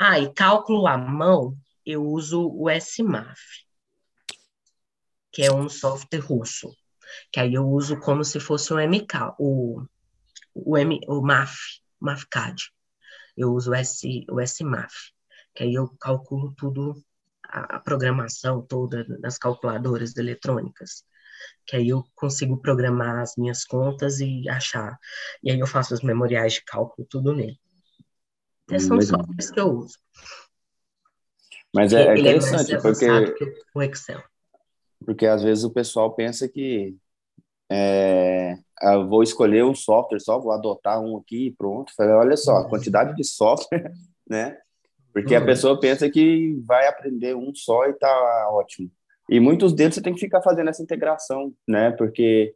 Ah, e cálculo à mão, eu uso o SMAF, que é um software russo. Que aí eu uso como se fosse o MK, o, o, M, o MAF, MAFCAD. Eu uso o, S, o SMAF, que aí eu calculo tudo, a, a programação toda nas calculadoras eletrônicas que aí eu consigo programar as minhas contas e achar. E aí eu faço os memoriais de cálculo, tudo nele. Esses são softwares que eu uso. Mas é, é interessante, é porque... o Excel. Porque às vezes o pessoal pensa que é, eu vou escolher um software só, vou adotar um aqui e pronto. Falei, olha só, a quantidade de software, [laughs] né? Porque a uhum. pessoa pensa que vai aprender um só e tá ótimo. E muitos deles você tem que ficar fazendo essa integração, né? Porque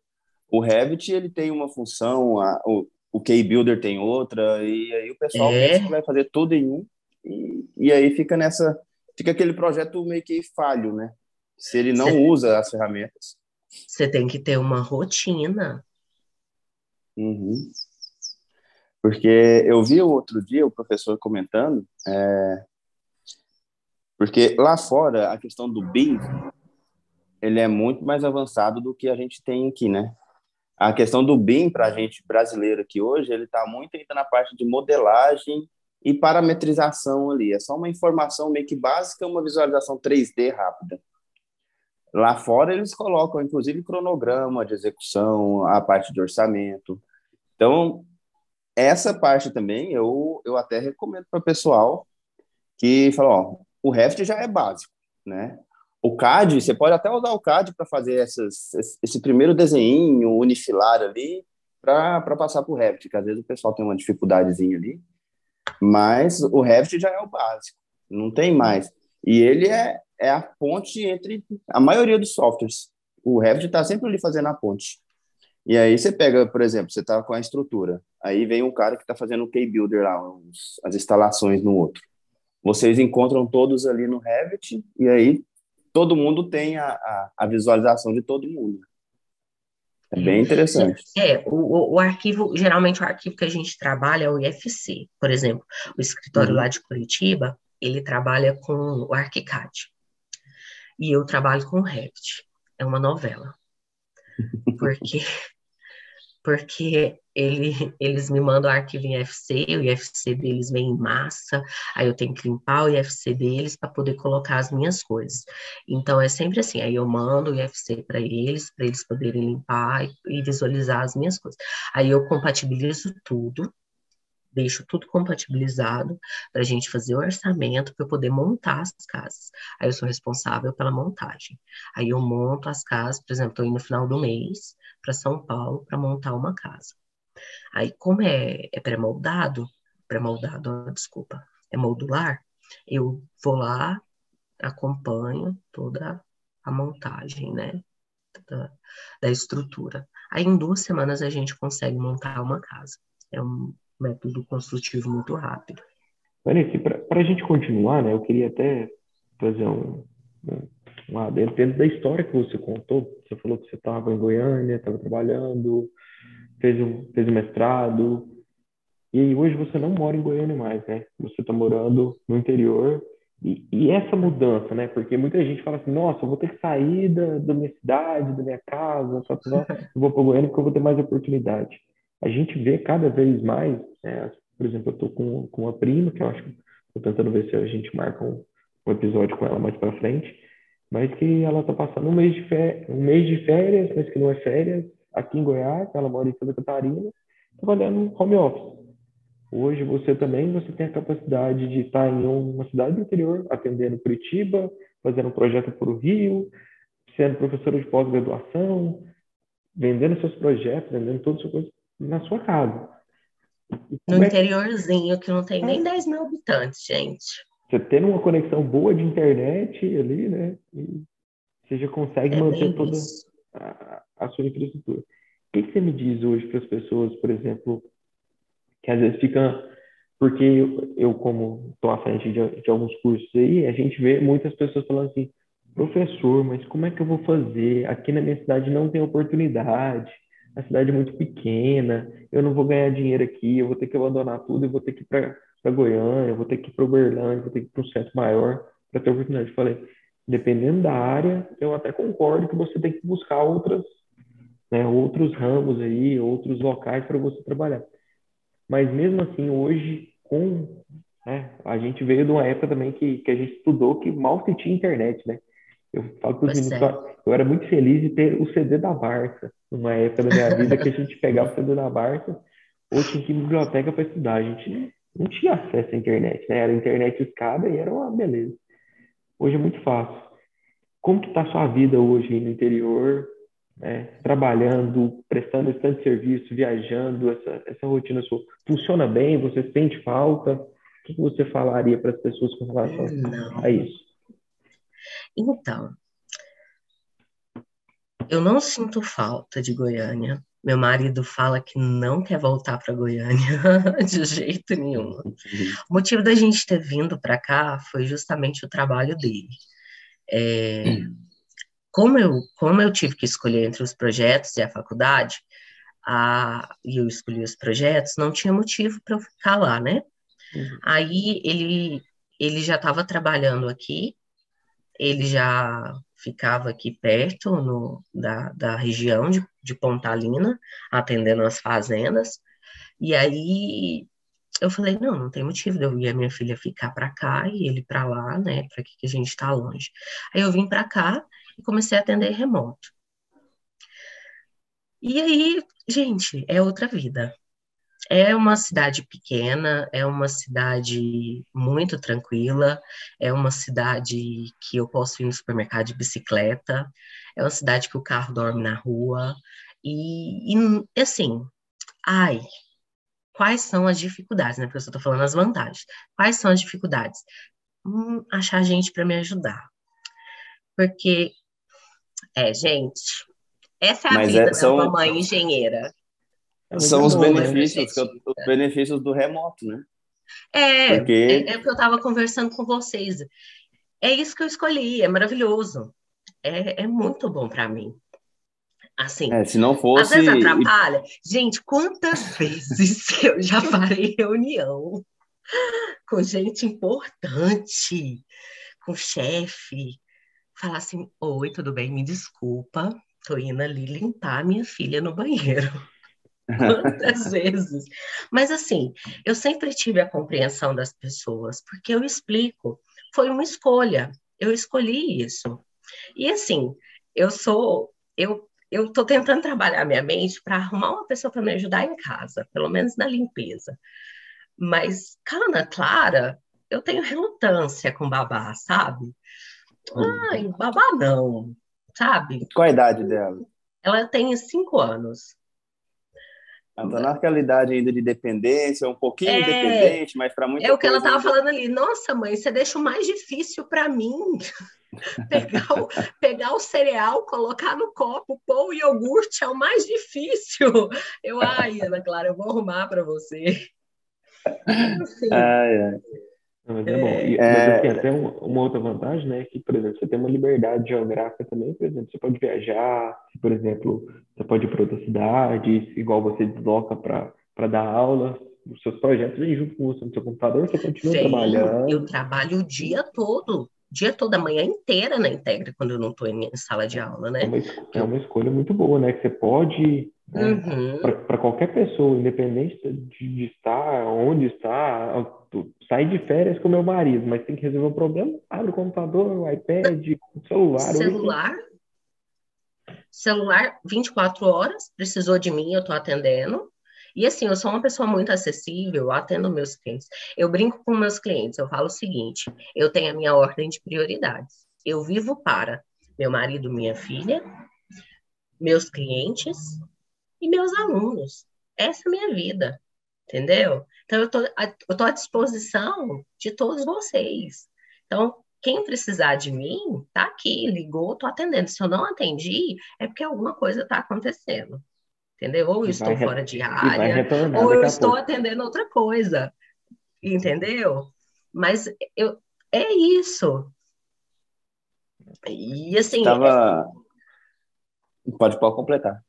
o Revit ele tem uma função, a, o, o K-Builder tem outra, e aí o pessoal é. pensa que vai fazer tudo em um, e, e aí fica nessa. Fica aquele projeto meio que falho, né? Se ele não Cê... usa as ferramentas. Você tem que ter uma rotina. Uhum. Porque eu vi o outro dia o professor comentando, é, porque lá fora a questão do BIM ele é muito mais avançado do que a gente tem aqui, né? A questão do BIM para a gente brasileiro aqui hoje, ele está muito ainda na parte de modelagem e parametrização ali. É só uma informação meio que básica, uma visualização 3D rápida. Lá fora eles colocam, inclusive, cronograma de execução, a parte de orçamento. Então, essa parte também eu, eu até recomendo para o pessoal que fala, ó, o Revit já é básico, né? O CAD, você pode até usar o CAD para fazer essas, esse primeiro desenho unifilar ali para passar para o Revit, que às vezes o pessoal tem uma dificuldadezinha ali. Mas o Revit já é o básico, não tem mais. E ele é, é a ponte entre a maioria dos softwares. O Revit está sempre ali fazendo a ponte. E aí você pega, por exemplo, você está com a estrutura, aí vem um cara que está fazendo o K-Builder lá, as instalações no outro. Vocês encontram todos ali no Revit e aí todo mundo tem a, a, a visualização de todo mundo. É bem interessante. É, o, o, arquivo, geralmente o arquivo que a gente trabalha é o IFC, por exemplo. O escritório uhum. lá de Curitiba, ele trabalha com o ArchiCAD. E eu trabalho com o Revit. É uma novela. [laughs] Porque porque ele, [laughs] eles me mandam arquivo em IFC, o IFC deles vem em massa, aí eu tenho que limpar o IFC deles para poder colocar as minhas coisas. Então é sempre assim, aí eu mando o IFC para eles, para eles poderem limpar e, e visualizar as minhas coisas. Aí eu compatibilizo tudo, deixo tudo compatibilizado para a gente fazer o orçamento para eu poder montar as casas. Aí eu sou responsável pela montagem. Aí eu monto as casas, por exemplo, estou indo no final do mês para São Paulo para montar uma casa. Aí, como é, é pré-moldado, pré-moldado, desculpa, é modular, eu vou lá, acompanho toda a montagem, né, da, da estrutura. Aí, em duas semanas, a gente consegue montar uma casa. É um método construtivo muito rápido. Vanessa, para a gente continuar, né, eu queria até fazer um, um, um dentro da história que você contou. Você falou que você estava em Goiânia, estava trabalhando, fez um, fez um mestrado, e hoje você não mora em Goiânia mais, né? Você está morando no interior. E, e, essa mudança, né? Porque muita gente fala assim, nossa, eu vou ter que sair da, da minha cidade, da minha casa, só, só, eu vou para Goiânia porque eu vou ter mais oportunidade a gente vê cada vez mais, né, por exemplo, eu estou com, com uma prima, que eu acho que estou tentando ver se a gente marca um, um episódio com ela mais para frente, mas que ela está passando um mês, de férias, um mês de férias, mas que não é férias, aqui em Goiás, ela mora em Santa Catarina, trabalhando home office. Hoje você também você tem a capacidade de estar em uma cidade do interior, atendendo Curitiba, fazendo um projeto para o Rio, sendo professora de pós-graduação, vendendo seus projetos, vendendo todas as coisas na sua casa. No é interiorzinho, que não tem nem 10 mil habitantes, gente. Você tendo uma conexão boa de internet ali, né? E você já consegue é manter toda a, a, sua infraestrutura. O que, você me diz hoje para as pessoas, por exemplo, que às vezes ficam. Porque eu, eu como estou à frente de, de alguns cursos aí, a gente vê muitas pessoas falando assim: professor, mas como é que eu vou fazer? Aqui na minha cidade não tem oportunidade a cidade é muito pequena, eu não vou ganhar dinheiro aqui, eu vou ter que abandonar tudo, eu vou ter que ir para Goiânia, eu vou ter que ir para Uberlândia, vou ter que ir para um centro maior para ter oportunidade. Eu falei, dependendo da área, eu até concordo que você tem que buscar outras, né, outros ramos aí, outros locais para você trabalhar. Mas mesmo assim, hoje, com né, a gente veio de uma época também que, que a gente estudou que mal se tinha internet, né? Eu falo para os meninos, é. eu era muito feliz de ter o CD da Barça, numa época da minha vida que a gente pegava o CD da Barça, ou tinha que ir biblioteca para estudar. A gente não tinha acesso à internet, né? Era internet escada e era uma beleza. Hoje é muito fácil. Como que está a sua vida hoje no interior, né? trabalhando, prestando esse serviço, viajando, essa, essa rotina sua? Funciona bem? Você sente falta? O que, você falaria para as pessoas com relação não. a isso? Então, eu não sinto falta de Goiânia. Meu marido fala que não quer voltar para Goiânia [laughs] de jeito nenhum. O motivo da gente ter vindo para cá foi justamente o trabalho dele. É, como, eu, como eu tive que escolher entre os projetos e a faculdade, a, e eu escolhi os projetos, não tinha motivo para eu ficar lá, né? Uhum. Aí ele, ele já estava trabalhando aqui, ele já ficava aqui perto no, da, da região de, de Pontalina, atendendo as fazendas, e aí eu falei, não, não tem motivo de eu e a minha filha ficar para cá e ele para lá, né, para que, que a gente está longe. Aí eu vim para cá e comecei a atender remoto. E aí, gente, é outra vida. É uma cidade pequena, é uma cidade muito tranquila, é uma cidade que eu posso ir no supermercado de bicicleta, é uma cidade que o carro dorme na rua, e, e assim, ai, quais são as dificuldades, né? Porque eu só falando as vantagens. Quais são as dificuldades? Hum, achar gente para me ajudar. Porque, é, gente, essa é a Mas vida é, são... da mãe engenheira. É são os benefícios, né? os benefícios do remoto, né? É, Porque... é, é o que eu estava conversando com vocês. É isso que eu escolhi, é maravilhoso. É, é muito bom para mim. Assim, é, se não fosse. Às vezes atrapalha. Gente, quantas [laughs] vezes eu já parei reunião com gente importante, com chefe, falar assim: Oi, tudo bem? Me desculpa, tô indo ali limpar minha filha no banheiro. [laughs] Quantas vezes? Mas assim, eu sempre tive a compreensão das pessoas, porque eu explico. Foi uma escolha. Eu escolhi isso. E assim, eu sou, eu eu estou tentando trabalhar minha mente para arrumar uma pessoa para me ajudar em casa, pelo menos na limpeza. Mas Ana Clara, eu tenho relutância com babá, sabe? Ai, babá não, sabe? Qual a idade dela? Ela tem cinco anos. Ela está naquela idade ainda de dependência, um pouquinho é, independente, mas para muita É o que ela estava falando ali. Nossa, mãe, você deixa o mais difícil para mim. [laughs] pegar, o, pegar o cereal, colocar no copo, pôr o iogurte é o mais difícil. Eu, ai, Ana Clara, eu vou arrumar para você. Assim, [laughs] ai, ai. Mas é, bom. E, é... Mas assim, até uma, uma, outra vantagem, né, que, por exemplo, você tem uma liberdade geográfica também, por exemplo, você pode viajar, por exemplo, você pode ir para outra cidade, igual você desloca para dar aula, os seus projetos vêm junto com você no seu computador, você continua Sim, trabalhando. Eu trabalho o dia todo dia todo, a manhã inteira na Integra, quando eu não estou em, sala de aula, né? É uma, é uma escolha muito boa, né? Que você pode, né? uhum. para qualquer pessoa, independente de, de, estar, onde está, sair de férias com meu marido, mas tem que resolver um problema, abre o computador, o iPad, o celular. Celular. Celular 24 horas, precisou de mim, eu estou atendendo. E assim, eu sou uma pessoa muito acessível, eu atendo meus clientes. Eu brinco com meus clientes, eu falo o seguinte: eu tenho a minha ordem de prioridades. Eu vivo para meu marido, minha filha, meus clientes e meus alunos. Essa é a minha vida, entendeu? Então, eu tô à disposição de todos vocês. Então, quem precisar de mim, tá aqui, ligou, tô atendendo. Se eu não atendi, é porque alguma coisa está acontecendo entendeu? Ou estou fora de área, ou eu estou pouco. atendendo outra coisa, entendeu? Mas eu, é isso. E assim. Tava... Pode, pode completar.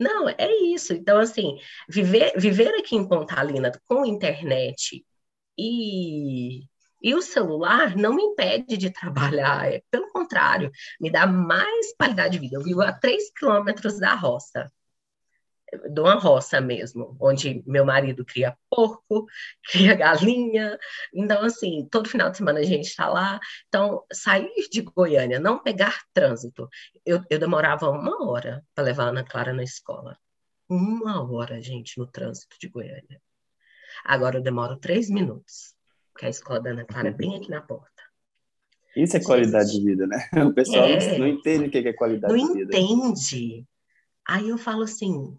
Não, é isso. Então, assim, viver, viver aqui em Pontalina com internet e, e o celular não me impede de trabalhar, é, pelo contrário, me dá mais qualidade de vida. Eu vivo a três quilômetros da roça de uma roça mesmo, onde meu marido cria porco, [laughs] cria galinha. Então, assim, todo final de semana a gente está lá. Então, sair de Goiânia, não pegar trânsito. Eu, eu demorava uma hora para levar a Ana Clara na escola. Uma hora, gente, no trânsito de Goiânia. Agora eu demoro três minutos, porque a escola da Ana Clara é bem aqui na porta. Isso é qualidade de vida, né? O pessoal é, não entende o que é qualidade de vida. Não entende. Aí eu falo assim,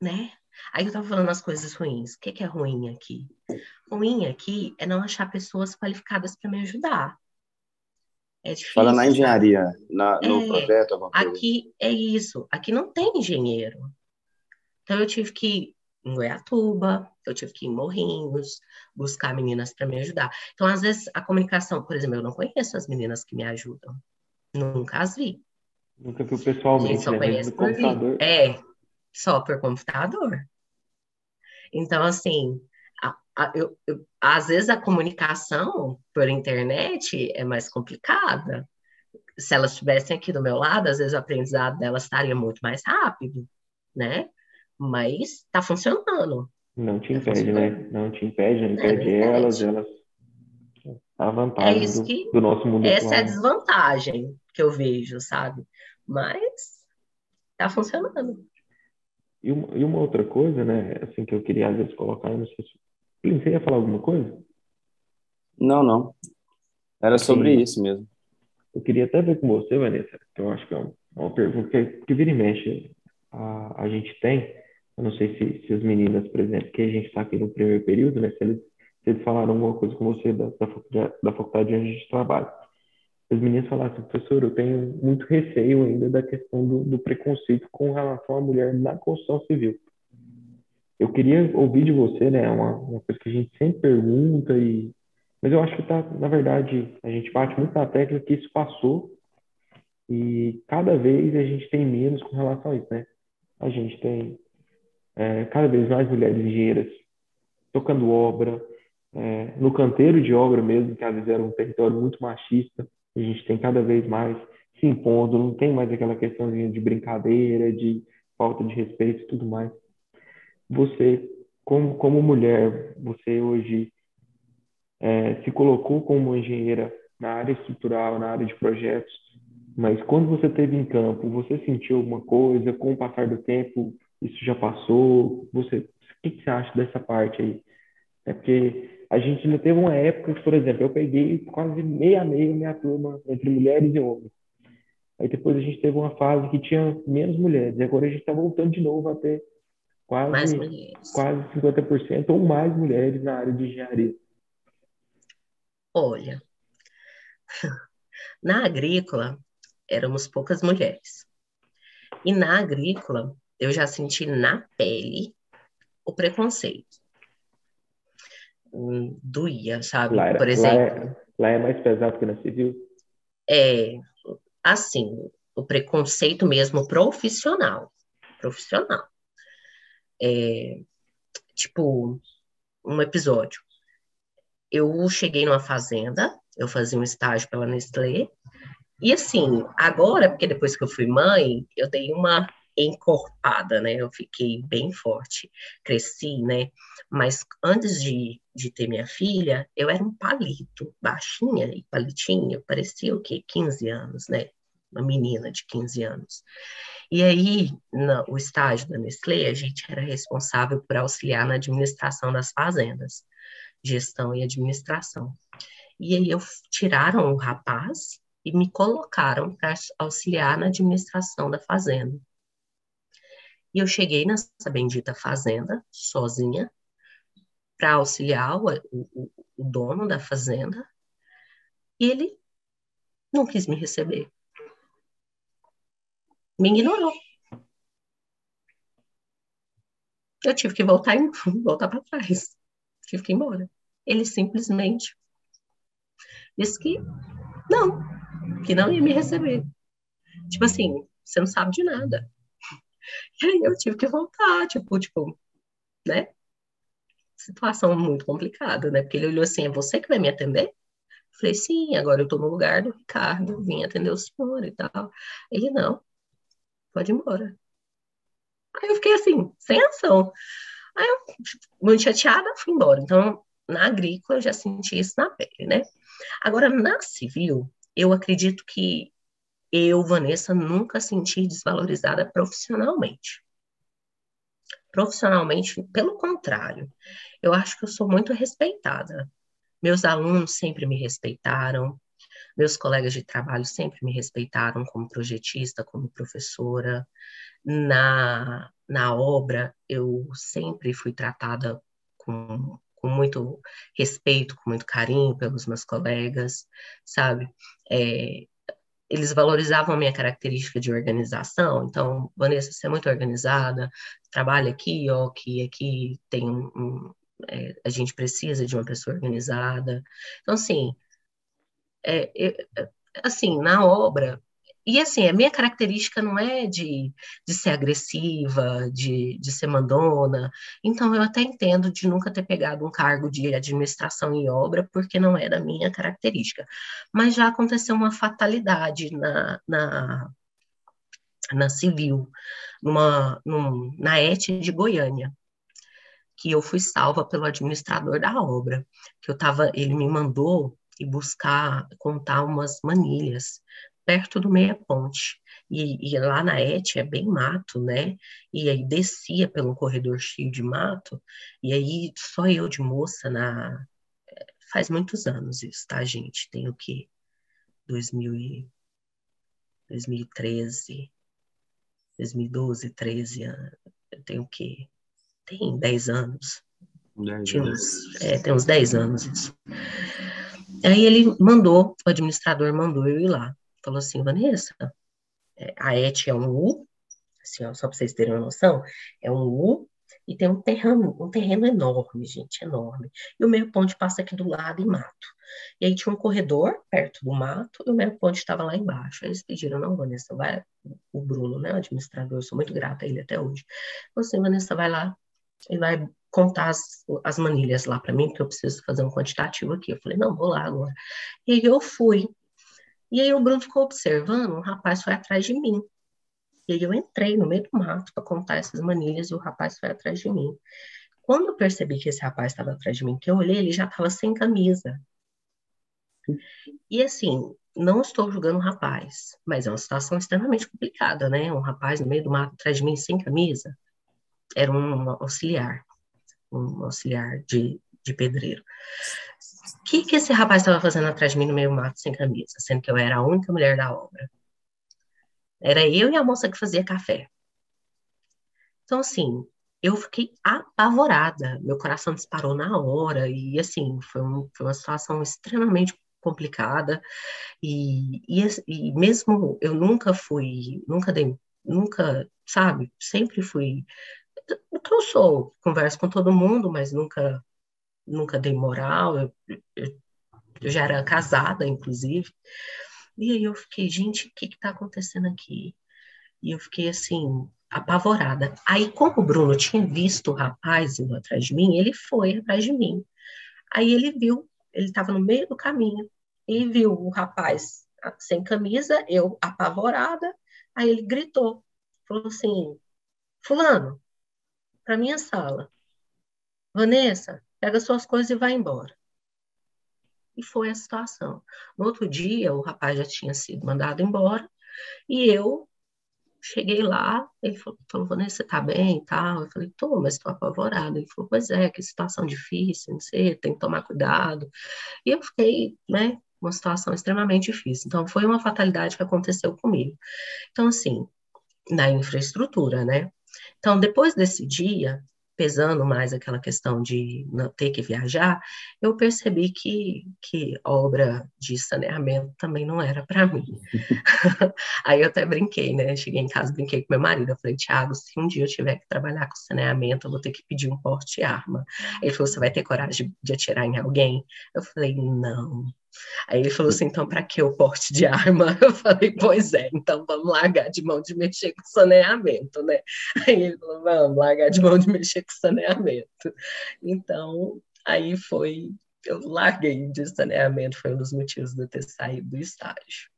né? Aí eu tava falando as coisas ruins. O que, que é ruim aqui? Ruim aqui é não achar pessoas qualificadas para me ajudar. É difícil. Fala na engenharia, na, no é, projeto. Aqui é isso. Aqui não tem engenheiro. Então eu tive que ir em Goiatuba, eu tive que ir em Morrinhos, buscar meninas para me ajudar. Então, às vezes, a comunicação, por exemplo, eu não conheço as meninas que me ajudam. Nunca as vi. Nunca viu pessoalmente, só né? conheço por computador. É, só por computador. Então, assim, a, a, eu, eu, às vezes a comunicação por internet é mais complicada. Se elas estivessem aqui do meu lado, às vezes o aprendizado delas estaria muito mais rápido, né? Mas está funcionando. Não te tá impede, tá né? Não te impede, não impede é elas, elas. A vantagem é isso que, do, do nosso mundo Essa atual. é a desvantagem que eu vejo, sabe? Mas está funcionando. E uma, e uma outra coisa, né, assim, que eu queria às vezes colocar, eu não sei se... você ia falar alguma coisa? Não, não. Era sobre Sim. isso mesmo. Eu queria até ver com você, Vanessa, que eu acho que é uma, uma pergunta que, que vira e mexe a, a gente tem, Eu não sei se, se as meninas, por exemplo, que a gente está aqui no primeiro período, né? Se eles, se eles falaram alguma coisa com você da, da, faculdade, da faculdade onde a gente trabalha. As meninas falaram assim, professor, eu tenho muito receio ainda da questão do, do preconceito com relação à mulher na construção civil. Eu queria ouvir de você, né? Uma, uma coisa que a gente sempre pergunta e mas eu acho que tá, na verdade, a gente bate muito na tecla que isso passou e cada vez a gente tem menos com relação a isso, né? A gente tem é, cada vez mais mulheres engenheiras tocando obra, é, no canteiro de obra mesmo, que às vezes era um território muito machista, a gente tem cada vez mais se impondo, não tem mais aquela questãozinha de brincadeira, de falta de respeito e tudo mais. Você, como, como mulher, você hoje é, se colocou como engenheira na área estrutural, na área de projetos, mas quando você teve em campo, você sentiu alguma coisa? Com o passar do tempo, isso já passou? Você, o que, que você acha dessa parte aí? É porque a gente ainda teve uma época, por exemplo, eu peguei quase meia a meia minha turma entre mulheres e homens. Aí depois a gente teve uma fase que tinha menos mulheres, e agora a gente está voltando de novo a ter quase, quase 50% ou mais mulheres na área de engenharia. Olha, [laughs] na agrícola éramos poucas mulheres. E na agrícola eu já senti na pele o preconceito. Doía, sabe? Lá era, Por exemplo. Lá é, lá é mais pesado que na civil? É, assim, o preconceito mesmo profissional. Profissional. É, tipo, um episódio eu cheguei numa fazenda, eu fazia um estágio pela Nestlé, e assim, agora, porque depois que eu fui mãe, eu dei uma encorpada, né? Eu fiquei bem forte, cresci, né? Mas antes de, de ter minha filha, eu era um palito, baixinha e palitinha, parecia o quê? 15 anos, né? Uma menina de 15 anos. E aí, no o estágio da Nestlé, a gente era responsável por auxiliar na administração das fazendas gestão e administração. E aí eu tiraram o rapaz e me colocaram para auxiliar na administração da fazenda. E eu cheguei nessa bendita fazenda sozinha para auxiliar o, o, o dono da fazenda e ele não quis me receber. Me ignorou. Eu tive que voltar, [laughs] voltar para trás. Tive que ir embora. Ele simplesmente disse que não, que não ia me receber. Tipo assim, você não sabe de nada. E aí eu tive que voltar, tipo, tipo, né? Situação muito complicada, né? Porque ele olhou assim, é você que vai me atender? Falei, sim, agora eu tô no lugar do Ricardo, vim atender o senhor e tal. Ele, não, pode ir embora. Aí eu fiquei assim, sem ação. Aí eu, muito chateada, fui embora. Então, na agrícola eu já senti isso na pele, né? Agora, na civil, eu acredito que eu, Vanessa, nunca senti desvalorizada profissionalmente. Profissionalmente, pelo contrário, eu acho que eu sou muito respeitada. Meus alunos sempre me respeitaram, meus colegas de trabalho sempre me respeitaram como projetista, como professora. Na, na obra, eu sempre fui tratada com com muito respeito, com muito carinho pelos meus colegas, sabe? É, eles valorizavam a minha característica de organização, então, Vanessa, você é muito organizada, trabalha aqui, ó, que aqui tem um, é, a gente precisa de uma pessoa organizada. Então, assim, é, é, assim, na obra, e assim, a minha característica não é de, de ser agressiva, de, de ser mandona. Então, eu até entendo de nunca ter pegado um cargo de administração em obra, porque não é da minha característica. Mas já aconteceu uma fatalidade na, na, na civil, numa, num, na ET de Goiânia que eu fui salva pelo administrador da obra, que eu tava, ele me mandou ir buscar, contar umas manilhas perto do Meia Ponte. E, e, lá na Et é bem mato, né? E aí descia pelo corredor cheio de mato, e aí só eu de moça na. Faz muitos anos isso, tá, gente? Tem o quê? 2000 e... 2013, 2012, 13 anos. eu tenho o quê? Tem 10 anos. 10 uns, é, tem uns 10 anos isso. Aí ele mandou, o administrador mandou eu ir lá. Falou assim, Vanessa, é, a ET é um U, assim, ó, só para vocês terem uma noção, é um U e tem um terreno, um terreno enorme, gente, enorme. E o meio ponte passa aqui do lado em mato. E aí tinha um corredor perto do mato e o meio ponte estava lá embaixo. Aí eles pediram, não, Vanessa, vai, o Bruno, né, o administrador, sou muito grata a ele até hoje. Falou assim, Vanessa, vai lá e vai contar as, as manilhas lá para mim, porque eu preciso fazer um quantitativo aqui. Eu falei, não, vou lá agora. E aí eu fui. E aí o Bruno ficou observando, um rapaz foi atrás de mim. E aí eu entrei no meio do mato para contar essas manilhas e o rapaz foi atrás de mim. Quando eu percebi que esse rapaz estava atrás de mim, que eu olhei, ele já estava sem camisa. E assim, não estou julgando o rapaz, mas é uma situação extremamente complicada, né? Um rapaz no meio do mato atrás de mim sem camisa. Era um auxiliar, um auxiliar de, de pedreiro. Que, que esse rapaz estava fazendo atrás de mim no meio do mato sem camisa, sendo que eu era a única mulher da obra? Era eu e a moça que fazia café. Então, assim, eu fiquei apavorada. Meu coração disparou na hora. E, assim, foi, um, foi uma situação extremamente complicada. E, e, e, mesmo eu nunca fui, nunca dei, nunca, sabe, sempre fui o que eu sou. Converso com todo mundo, mas nunca, nunca dei moral. Eu, eu, eu já era casada, inclusive. E aí eu fiquei, gente, o que está acontecendo aqui? E eu fiquei assim, apavorada. Aí, como o Bruno tinha visto o rapaz indo atrás de mim, ele foi atrás de mim. Aí ele viu, ele estava no meio do caminho, e viu o rapaz sem camisa, eu apavorada. Aí ele gritou, falou assim: Fulano, para minha sala. Vanessa, pega suas coisas e vai embora. E foi a situação. No outro dia, o rapaz já tinha sido mandado embora e eu cheguei lá, ele falou, falou Vanessa, você tá bem e tal? Eu falei, tô, mas tô apavorada. Ele falou, pois é, que situação difícil, não sei, tem que tomar cuidado. E eu fiquei, né, uma situação extremamente difícil. Então, foi uma fatalidade que aconteceu comigo. Então, assim, na infraestrutura, né? Então, depois desse dia, pesando mais aquela questão de não ter que viajar, eu percebi que, que obra de saneamento também não era para mim. [laughs] Aí eu até brinquei, né? Cheguei em casa, brinquei com meu marido. Eu falei, Tiago, se um dia eu tiver que trabalhar com saneamento, eu vou ter que pedir um porte de arma. Ele falou, você vai ter coragem de, de atirar em alguém? Eu falei, não. Aí ele falou assim: então, para que o porte de arma? [laughs] Eu falei: pois é, então vamos largar de mão de mexer com saneamento, né? Aí ele falou: vamos largar de mão de mexer com saneamento. Então, aí foi, eu larguei de saneamento, foi um dos motivos de eu ter saído do estágio.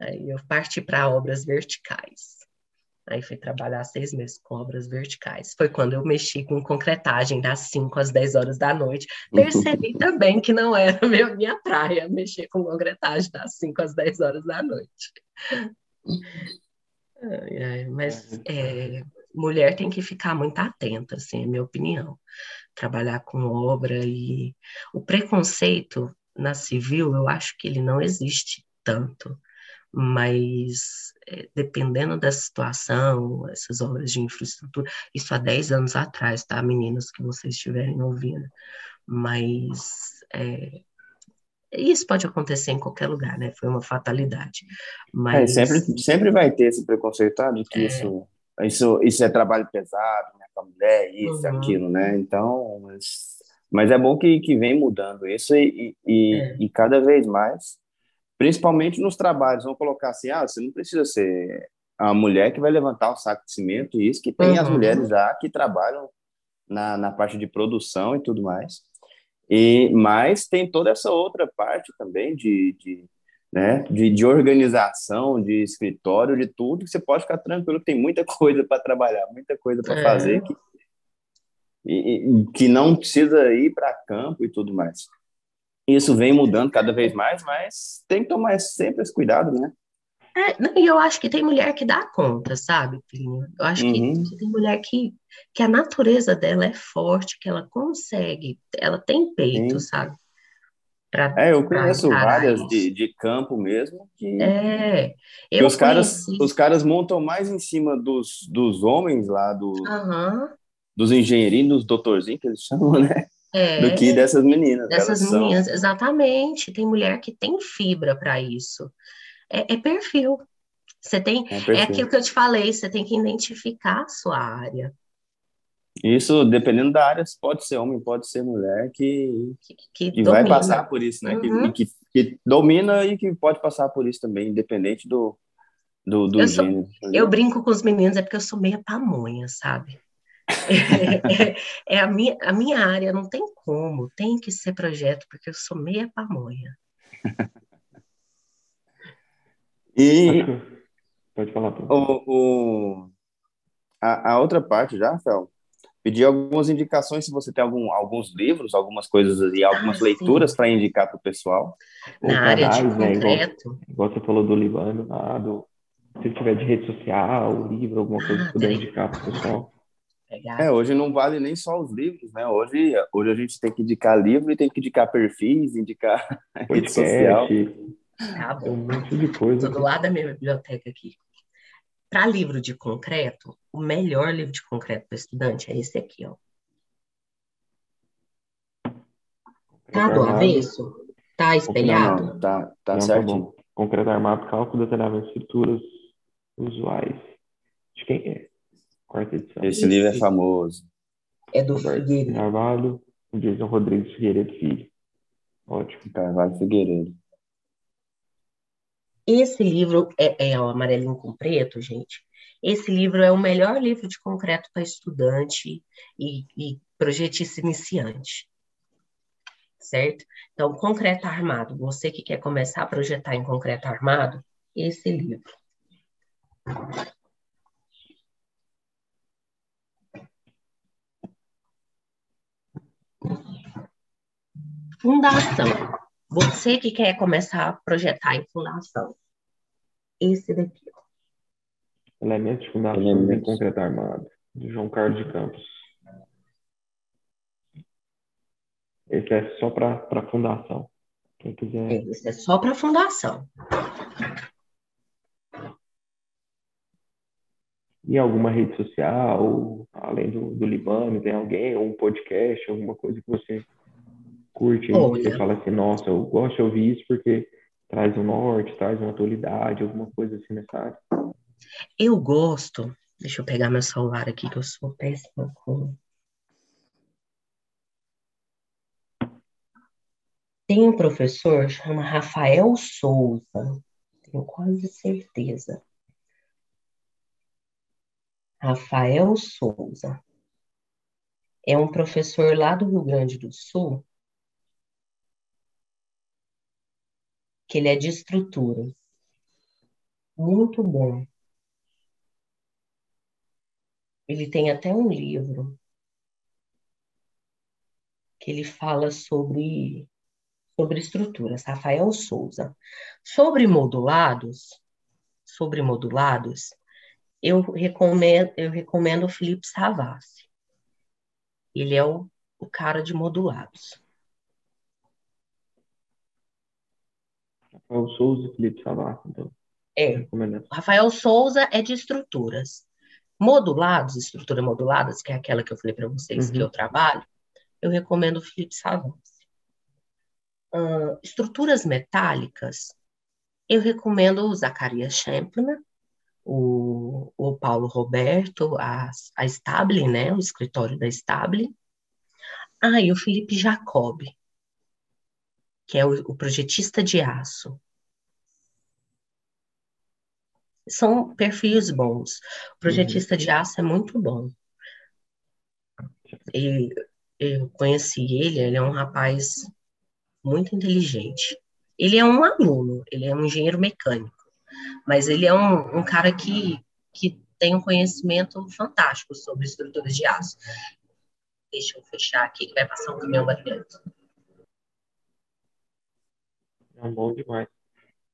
Aí eu parti para obras verticais. Aí fui trabalhar seis meses com obras verticais. Foi quando eu mexi com concretagem das 5 às 10 horas da noite. Percebi [laughs] também que não era minha, minha praia mexer com concretagem das 5 às 10 horas da noite. mas é, mulher tem que ficar muito atenta, assim, é minha opinião. Trabalhar com obra e o preconceito na civil, eu acho que ele não existe tanto mas é, dependendo da situação, essas obras de infraestrutura, isso há 10 anos atrás, tá, meninas que vocês estiverem ouvindo, mas é, isso pode acontecer em qualquer lugar, né? Foi uma fatalidade. Mas... É, sempre, sempre vai ter esse preconceito, tá? De que é... isso, isso, isso é trabalho pesado, né? A mulher, isso, uhum. aquilo, né? Então, mas, mas é bom que, que vem mudando isso e, e, é. e cada vez mais principalmente nos trabalhos, vamos colocar assim, ah, você não precisa ser a mulher que vai levantar o saco de cimento, isso que tem uhum. as mulheres já que trabalham na, na parte de produção e tudo mais. E mas tem toda essa outra parte também de, de né, de, de organização, de escritório, de tudo, que você pode ficar tranquilo, tem muita [laughs] coisa para trabalhar, muita coisa para é. fazer que, e, e, que não precisa ir para campo e tudo mais. Isso vem mudando cada vez mais, mas tem que tomar sempre esse cuidado, né? É, e eu acho que tem mulher que dá conta, sabe, Plínio? Eu acho uhum. que, tem mulher que, que a natureza dela é forte, que ela consegue, ela tem peito, Sim. sabe? Pra, é, eu conheço várias de, de campo mesmo que, é, que os caras os caras montam mais em cima dos, dos homens lá do, uhum. dos engenheirinhos, dos doutorzinhos que eles [laughs] chamam, né? É, do que dessas meninas. Dessas meninas, são... exatamente. Tem mulher que tem fibra para isso. É, é, perfil. Você tem. É, é, aquilo que eu te falei, você tem que identificar a sua área. Isso, dependendo da área, pode ser homem, pode ser mulher, que, que, que, que vai passar por isso, né? Uhum. Que, que, domina e que pode passar por isso também, independente do, do, do eu gênero. Sou, eu brinco com os meninos, é porque eu sou meia pamonha, sabe? É, é, a, minha, a minha área, não tem como, tem que ser projeto, porque eu sou meia pamonha. e pode falar. O, o, a, a outra parte já, Fel, pedir algumas indicações se você tem algum, alguns livros, algumas coisas e algumas ah, leituras para indicar para o pessoal. Na área de né, concreto. Igual, igual, você falou do Libano, lá do, se tiver de rede social, livro, alguma coisa ah, que puder indicar para o pessoal. É, hoje não vale nem só os livros, né? Hoje, hoje a gente tem que indicar livro e tem que indicar perfis, indicar [laughs] rede social. Tá bom. um monte de coisa. Estou do lado da minha biblioteca aqui. Para livro de concreto, o melhor livro de concreto para estudante é esse aqui, ó. Tá do avesso? Tá espelhado? Não, tá, tá não, certinho. Tá concreto armado, cálculo, detalhamento, estruturas usuais. De quem é? Quarta edição. Esse livro é famoso. É do Figueiredo. Carvalho, Jason Rodrigues Figueiredo Filho. Ótimo. Carvalho Figueiredo. Esse livro é, é o amarelinho com preto, gente. Esse livro é o melhor livro de concreto para estudante e, e projetista iniciante. Certo? Então, concreto armado. Você que quer começar a projetar em concreto armado, esse livro. Fundação. Você que quer começar a projetar em fundação. Esse daqui. Ó. Elementos de fundação Elementos. em concreto armado, de João Carlos de Campos. Esse é só para fundação. Quem quiser. Esse é só para fundação. E alguma rede social, além do, do Libano, tem alguém, ou um podcast, alguma coisa que você curte, Olha. você fala assim, nossa, eu gosto de ouvir isso porque traz um norte, traz uma atualidade, alguma coisa assim nessa área? Eu gosto, deixa eu pegar meu celular aqui que eu sou péssima com... Tem um professor, chama Rafael Souza, tenho quase certeza. Rafael Souza. É um professor lá do Rio Grande do Sul que ele é de estrutura. Muito bom. Ele tem até um livro que ele fala sobre sobre estruturas, Rafael Souza. Sobre modulados, sobre modulados, eu recomendo, eu recomendo o Felipe Savassi. Ele é o, o cara de modulados. Rafael Souza e Felipe Savassi, então. É. Rafael Souza é de estruturas. Modulados, estrutura moduladas, que é aquela que eu falei para vocês uhum. que eu trabalho, eu recomendo o Felipe Savassi. Uh, estruturas metálicas, eu recomendo o Zacarias Champlin, o, o Paulo Roberto, a, a Stable, né, o escritório da Stable. Ah, e o Felipe Jacob, que é o, o projetista de aço. São perfis bons. O projetista uhum. de aço é muito bom. E eu conheci ele, ele é um rapaz muito inteligente. Ele é um aluno, ele é um engenheiro mecânico, mas ele é um, um cara que, que tem um conhecimento fantástico sobre estruturas de aço. Deixa eu fechar aqui, que vai passar um caminhão barulhento. É bom demais.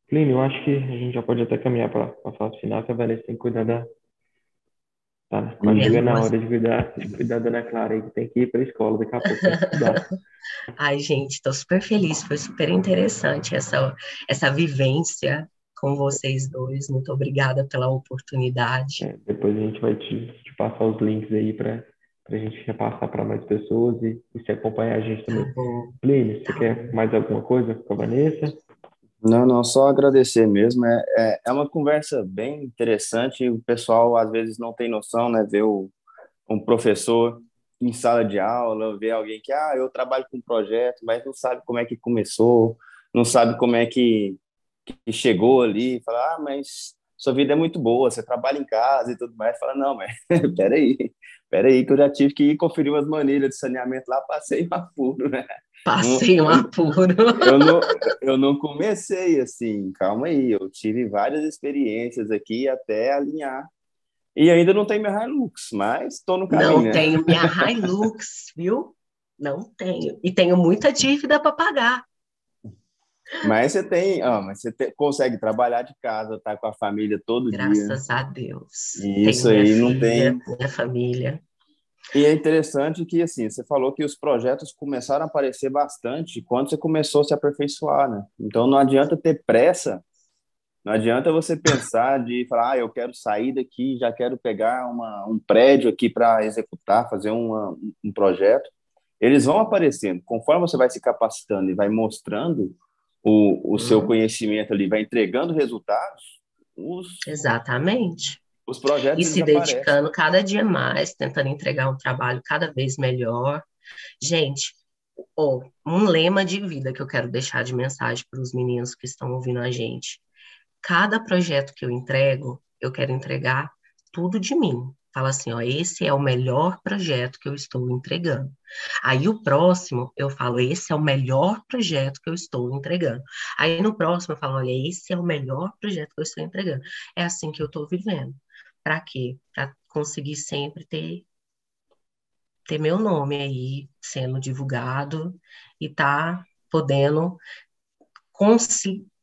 Clínio, eu acho que a gente já pode até caminhar para a fase final, que a Vanessa tem que cuidar da. Tá, quase chega na hora de cuidar, de cuidar da Ana Clara aí, que tem que ir para a escola daqui a pouco. [laughs] Ai, gente, estou super feliz, foi super interessante essa, essa vivência com vocês dois. Muito obrigada pela oportunidade. É, depois a gente vai te, te passar os links aí para a gente repassar para mais pessoas e, e se acompanhar a gente também. Plínio, você quer mais alguma coisa com a Vanessa? Não, não, só agradecer mesmo. É, é, é, uma conversa bem interessante. O pessoal às vezes não tem noção, né? Ver o, um professor em sala de aula, ver alguém que, ah, eu trabalho com um projeto, mas não sabe como é que começou, não sabe como é que, que chegou ali, fala, ah, mas sua vida é muito boa, você trabalha em casa e tudo mais. Fala, não, mas [laughs] peraí, peraí, que eu já tive que ir conferir umas manilhas de saneamento lá, passei um apuro, né? Passei um apuro. Eu não, eu não comecei assim, calma aí, eu tive várias experiências aqui até alinhar. E ainda não tenho minha Hilux, mas estou no caminho. Não né? tenho minha Hilux, viu? Não tenho. E tenho muita dívida para pagar. Mas você tem, ó, mas você consegue trabalhar de casa, tá com a família todo Graças dia. Graças a Deus. Isso aí filha, não tem. Minha família. E é interessante que, assim, você falou que os projetos começaram a aparecer bastante quando você começou a se aperfeiçoar, né? Então não adianta ter pressa, não adianta você pensar de falar, ah, eu quero sair daqui, já quero pegar uma, um prédio aqui para executar, fazer uma, um projeto. Eles vão aparecendo. Conforme você vai se capacitando e vai mostrando o, o seu uhum. conhecimento ali, vai entregando resultados, os... Exatamente. Os projetos e se dedicando cada dia mais, tentando entregar um trabalho cada vez melhor. Gente, oh, um lema de vida que eu quero deixar de mensagem para os meninos que estão ouvindo a gente. Cada projeto que eu entrego, eu quero entregar tudo de mim. Fala assim, ó, esse é o melhor projeto que eu estou entregando. Aí o próximo, eu falo, esse é o melhor projeto que eu estou entregando. Aí no próximo eu falo, olha, esse é o melhor projeto que eu estou entregando. É assim que eu estou vivendo. Para quê? Para conseguir sempre ter ter meu nome aí sendo divulgado e tá podendo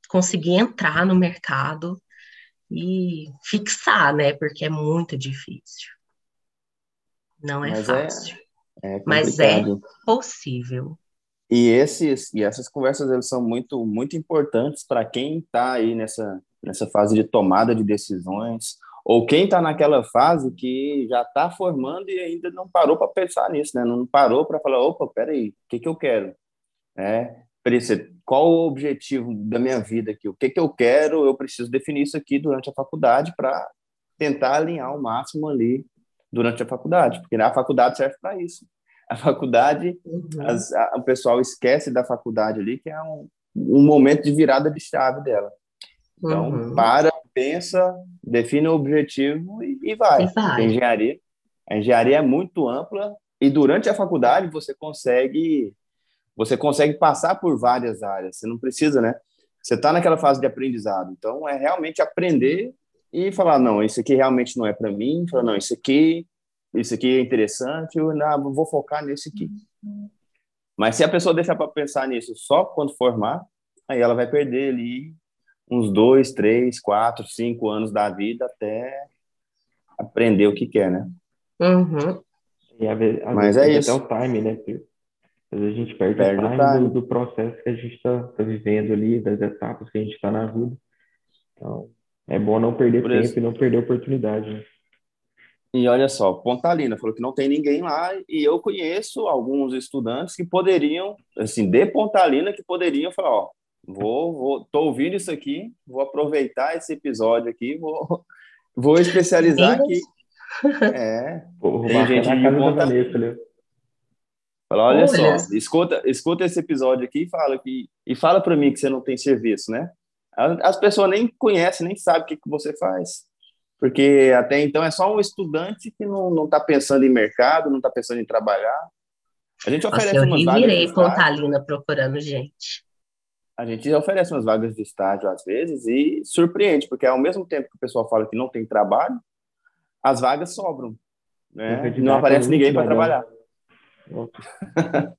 conseguir entrar no mercado e fixar, né? Porque é muito difícil. Não é Mas é fácil. É, é Mas é possível. E esses e essas conversas eles são muito muito importantes para quem está aí nessa nessa fase de tomada de decisões ou quem está naquela fase que já está formando e ainda não parou para pensar nisso, né? Não parou para falar, opa, peraí, o que, que eu quero? É, qual o objetivo da minha vida aqui? O que, que eu quero? Eu preciso definir isso aqui durante a faculdade para tentar alinhar o máximo ali durante a faculdade, porque a faculdade serve para isso. A faculdade, uhum. as, a, o pessoal esquece da faculdade ali, que é um, um momento de virada de chave dela. Então, uhum. para pensa, define o objetivo e, e vai. E vai. A engenharia, a engenharia é muito ampla e durante a faculdade você consegue você consegue passar por várias áreas. Você não precisa, né? Você está naquela fase de aprendizado. Então é realmente aprender e falar não, isso aqui realmente não é para mim. Falar não, isso aqui, isso aqui é interessante. Eu não, vou focar nesse aqui. Mas se a pessoa deixar para pensar nisso só quando formar, aí ela vai perder ali uns dois, três, quatro, cinco anos da vida até aprender o que quer, né? Uhum. E a vez, Mas é isso. Até o time, né? Às vezes a gente perde, perde o time, time. Do, do, processo que a gente está tá vivendo ali, das etapas que a gente está na vida. Então, é bom não perder Por tempo isso. e não perder oportunidade. Né? E olha só, Pontalina falou que não tem ninguém lá e eu conheço alguns estudantes que poderiam, assim, de Pontalina, que poderiam falar, ó, Vou, vou, tô ouvindo isso aqui, vou aproveitar esse episódio aqui, vou, vou especializar aqui. É, vou tem gente de monta... Fala, olha, olha só, escuta, escuta esse episódio aqui e fala que e fala para mim que você não tem serviço, né? As pessoas nem conhecem, nem sabem o que, que você faz. Porque até então é só um estudante que não, não tá pensando em mercado, não está pensando em trabalhar. A gente oferece Nossa, umas vagas. Eu virei Pontalina procurando gente a gente oferece umas vagas de estágio às vezes e surpreende, porque ao mesmo tempo que o pessoal fala que não tem trabalho, as vagas sobram. Né? Não aparece ninguém para trabalhar. [laughs]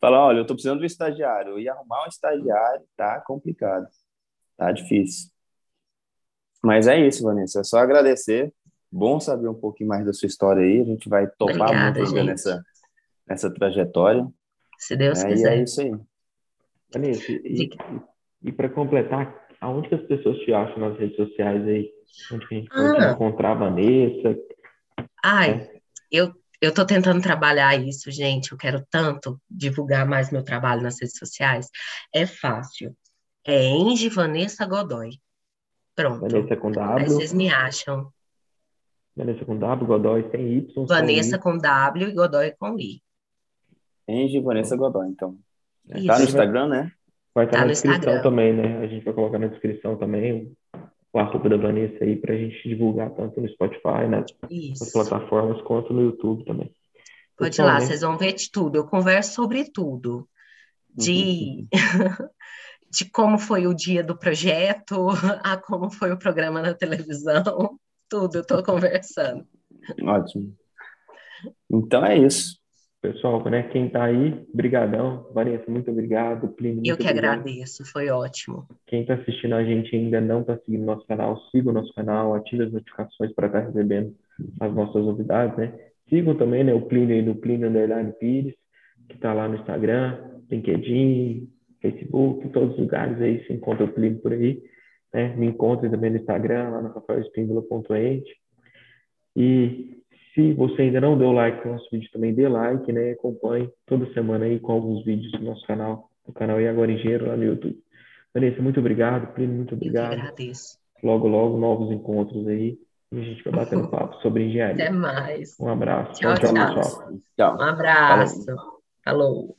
fala, olha, eu estou precisando de um estagiário. E arrumar um estagiário tá complicado. Tá difícil. Mas é isso, Vanessa. É só agradecer. Bom saber um pouquinho mais da sua história aí. A gente vai topar Obrigada, muito nessa, nessa trajetória. Se Deus é, quiser. é isso aí. Vanessa, e, e para completar, aonde que as pessoas te acham nas redes sociais aí? Onde que a gente pode ah. encontrar a Vanessa? Ai, é. eu, eu tô tentando trabalhar isso, gente. Eu quero tanto divulgar mais meu trabalho nas redes sociais. É fácil. É Enge Vanessa Godoy. Pronto. Vanessa com W. Aí vocês me acham. Vanessa com W, Godoy sem Y. Vanessa com W e Godoy com I. Enge Vanessa Godoy, então. Isso. Tá no Instagram, né? Vai estar tá, tá na descrição Instagram. também, né? A gente vai colocar na descrição também o arroba da Vanessa aí para a gente divulgar tanto no Spotify, né? nas plataformas, quanto no YouTube também. Pode ir lá, vocês vão ver de tudo. Eu converso sobre tudo. De, uhum. [laughs] de como foi o dia do projeto, [laughs] a como foi o programa na televisão, [laughs] tudo eu estou conversando. Ótimo. Então é isso. Pessoal, né, quem está aí, brigadão. Vanessa, muito obrigado. Plínio, Eu que obrigado. agradeço, foi ótimo. Quem está assistindo a gente ainda não está seguindo nosso canal, siga o nosso canal, ative as notificações para estar tá recebendo as nossas novidades, né? Sigam também, né, o Plínio aí do Plínio Underline Pires, que está lá no Instagram, LinkedIn, Facebook, em todos os lugares aí, se encontra o Plínio por aí. Né? Me encontre também no Instagram, lá no rafaelespíndola.ente. E se você ainda não deu like no nosso vídeo, também dê like, né? Acompanhe toda semana aí com alguns vídeos do nosso canal, do canal E Agora Engenheiro lá no YouTube. Vanessa, muito obrigado. Plínio, muito obrigado. Eu que agradeço. Logo, logo, novos encontros aí. E a gente vai batendo [laughs] papo sobre engenharia. Até mais. Um abraço. Tchau, tchau, tchau. tchau. Um abraço. Falou. Falou.